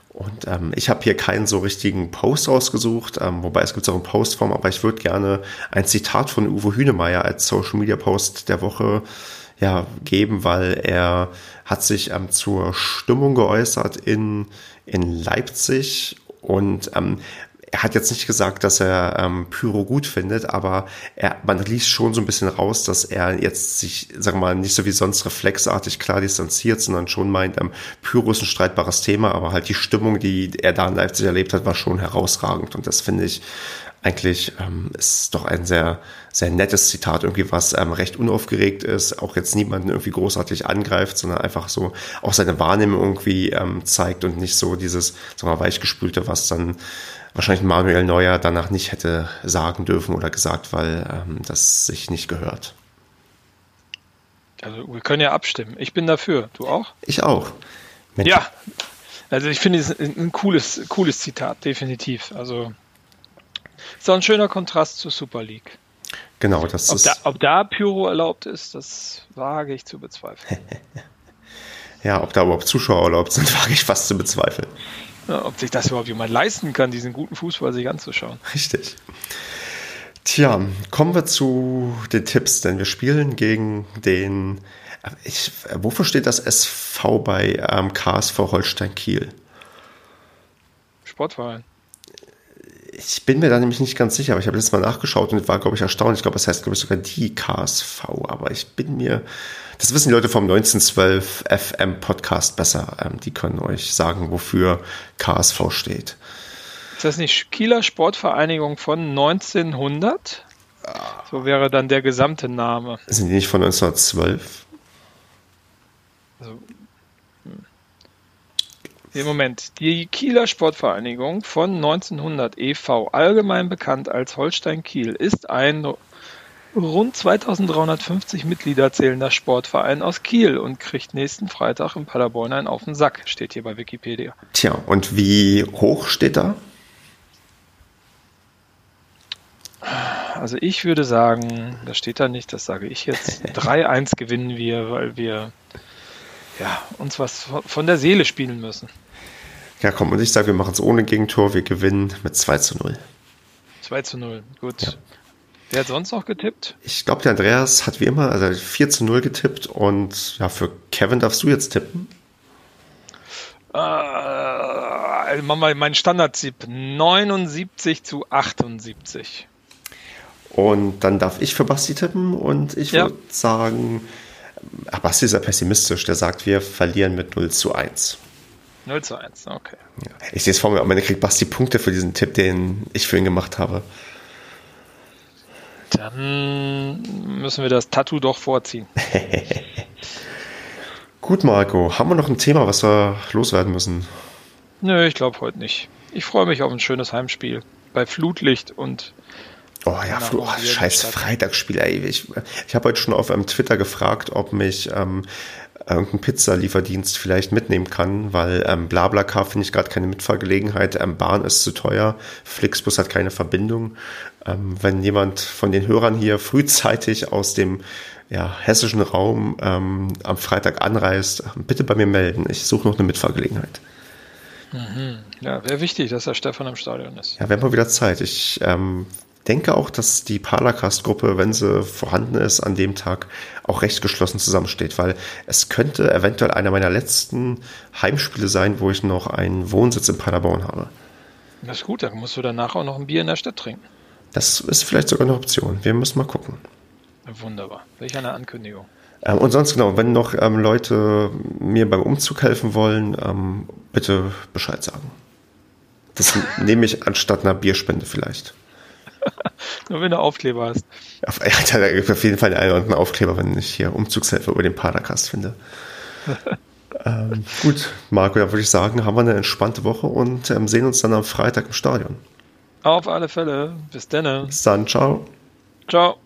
Und ähm, ich habe hier keinen so richtigen Post ausgesucht, ähm, wobei es gibt auch eine Postform, aber ich würde gerne ein Zitat von Uwe Hünemeyer als Social Media Post der Woche ja, geben, weil er hat sich ähm, zur Stimmung geäußert in, in Leipzig und ähm, er hat jetzt nicht gesagt, dass er ähm, Pyro gut findet, aber er, man liest schon so ein bisschen raus, dass er jetzt sich, wir mal, nicht so wie sonst reflexartig klar distanziert, sondern schon meint, ähm, Pyro ist ein streitbares Thema, aber halt die Stimmung, die er da in Leipzig erlebt hat, war schon herausragend. Und das finde ich eigentlich ähm, ist doch ein sehr, sehr nettes Zitat, irgendwie was ähm, recht unaufgeregt ist, auch jetzt niemanden irgendwie großartig angreift, sondern einfach so auch seine Wahrnehmung irgendwie ähm, zeigt und nicht so dieses, sagen wir mal, weichgespülte, was dann wahrscheinlich Manuel Neuer danach nicht hätte sagen dürfen oder gesagt, weil ähm, das sich nicht gehört. Also wir können ja abstimmen. Ich bin dafür. Du auch? Ich auch. Mit ja. Also ich finde es ein cooles, cooles Zitat, definitiv. Also ist auch ein schöner Kontrast zur Super League. Genau, das ob ist. Da, ob da Pyro erlaubt ist, das wage ich zu bezweifeln. (laughs) ja, ob da überhaupt Zuschauer erlaubt sind, (laughs) wage ich fast zu bezweifeln. Ob sich das überhaupt jemand leisten kann, diesen guten Fußball sich anzuschauen. Richtig. Tja, kommen wir zu den Tipps, denn wir spielen gegen den. Ich, wofür steht das SV bei ähm, KSV Holstein Kiel? Sportverein. Ich bin mir da nämlich nicht ganz sicher, aber ich habe letztes Mal nachgeschaut und war, glaube ich, erstaunt. Ich glaube, das heißt, glaube ich, sogar die KSV, aber ich bin mir, das wissen die Leute vom 1912 FM Podcast besser. Ähm, die können euch sagen, wofür KSV steht. Ist das nicht Kieler Sportvereinigung von 1900? So wäre dann der gesamte Name. Sind die nicht von 1912? Also, im Moment. Die Kieler Sportvereinigung von 1900 e.V., allgemein bekannt als Holstein Kiel, ist ein rund 2350 Mitglieder zählender Sportverein aus Kiel und kriegt nächsten Freitag in Paderborn einen auf den Sack, steht hier bei Wikipedia. Tja, und wie hoch steht da? Also ich würde sagen, das steht da nicht, das sage ich jetzt. (laughs) 3-1 gewinnen wir, weil wir ja, uns was von der Seele spielen müssen. Ja, komm, und ich sage, wir machen es ohne Gegentor. Wir gewinnen mit 2 zu 0. 2 zu 0, gut. Ja. Wer hat sonst noch getippt? Ich glaube, der Andreas hat wie immer also 4 zu 0 getippt. Und ja, für Kevin darfst du jetzt tippen. Äh, also machen wir meinen Standard-Tipp. 79 zu 78. Und dann darf ich für Basti tippen und ich Ja. würde sagen, ach, Basti ist ja pessimistisch, der sagt, wir verlieren mit 0 zu 1. 0 zu 1, okay. Ja. Ich sehe es vor mir, am Ende kriegt Basti Punkte für diesen Tipp, den ich für ihn gemacht habe. Dann müssen wir das Tattoo doch vorziehen. (laughs) Gut, Marco, haben wir noch ein Thema, was wir loswerden müssen? Nö, ich glaube heute nicht. Ich freue mich auf ein schönes Heimspiel. Bei Flutlicht und Oh ja, Nach Flo, oh, scheiß. Freitagsspiel, ey. Ich, ich habe heute schon auf ähm, Twitter gefragt, ob mich ähm, irgendein Pizzalieferdienst vielleicht mitnehmen kann, weil ähm, BlaBlaCar finde ich gerade keine Mitfahrgelegenheit, ähm, Bahn ist zu teuer, Flixbus hat keine Verbindung. Ähm, wenn jemand von den Hörern hier frühzeitig aus dem ja, hessischen Raum ähm, am Freitag anreist, bitte bei mir melden. Ich suche noch eine Mitfahrgelegenheit. ja, wäre wichtig, dass der Stefan im Stadion ist. Ja, wir haben mal wieder Zeit. Ich ähm, denke auch, dass die Paracast-Gruppe, wenn sie vorhanden ist, an dem Tag auch recht geschlossen zusammensteht, weil es könnte eventuell einer meiner letzten Heimspiele sein, wo ich noch einen Wohnsitz in Paderborn habe. Das ist gut, dann musst du danach auch noch ein Bier in der Stadt trinken. Das ist vielleicht sogar eine Option. Wir müssen mal gucken. Wunderbar. Welch eine Ankündigung. Ähm, und sonst genau, wenn noch ähm, Leute mir beim Umzug helfen wollen, ähm, bitte Bescheid sagen. Das (laughs) nehme ich anstatt einer Bierspende vielleicht. (laughs) Nur wenn du Aufkleber hast. Auf, ja, da gibt auf jeden Fall einen oder Aufkleber, wenn ich hier Umzugshelfer über den Padercast finde. (laughs) ähm, gut, Marco, dann würde ich sagen, haben wir eine entspannte Woche und ähm, sehen uns dann am Freitag im Stadion. Auf alle Fälle. Bis dann. Bis dann, ciao. Ciao.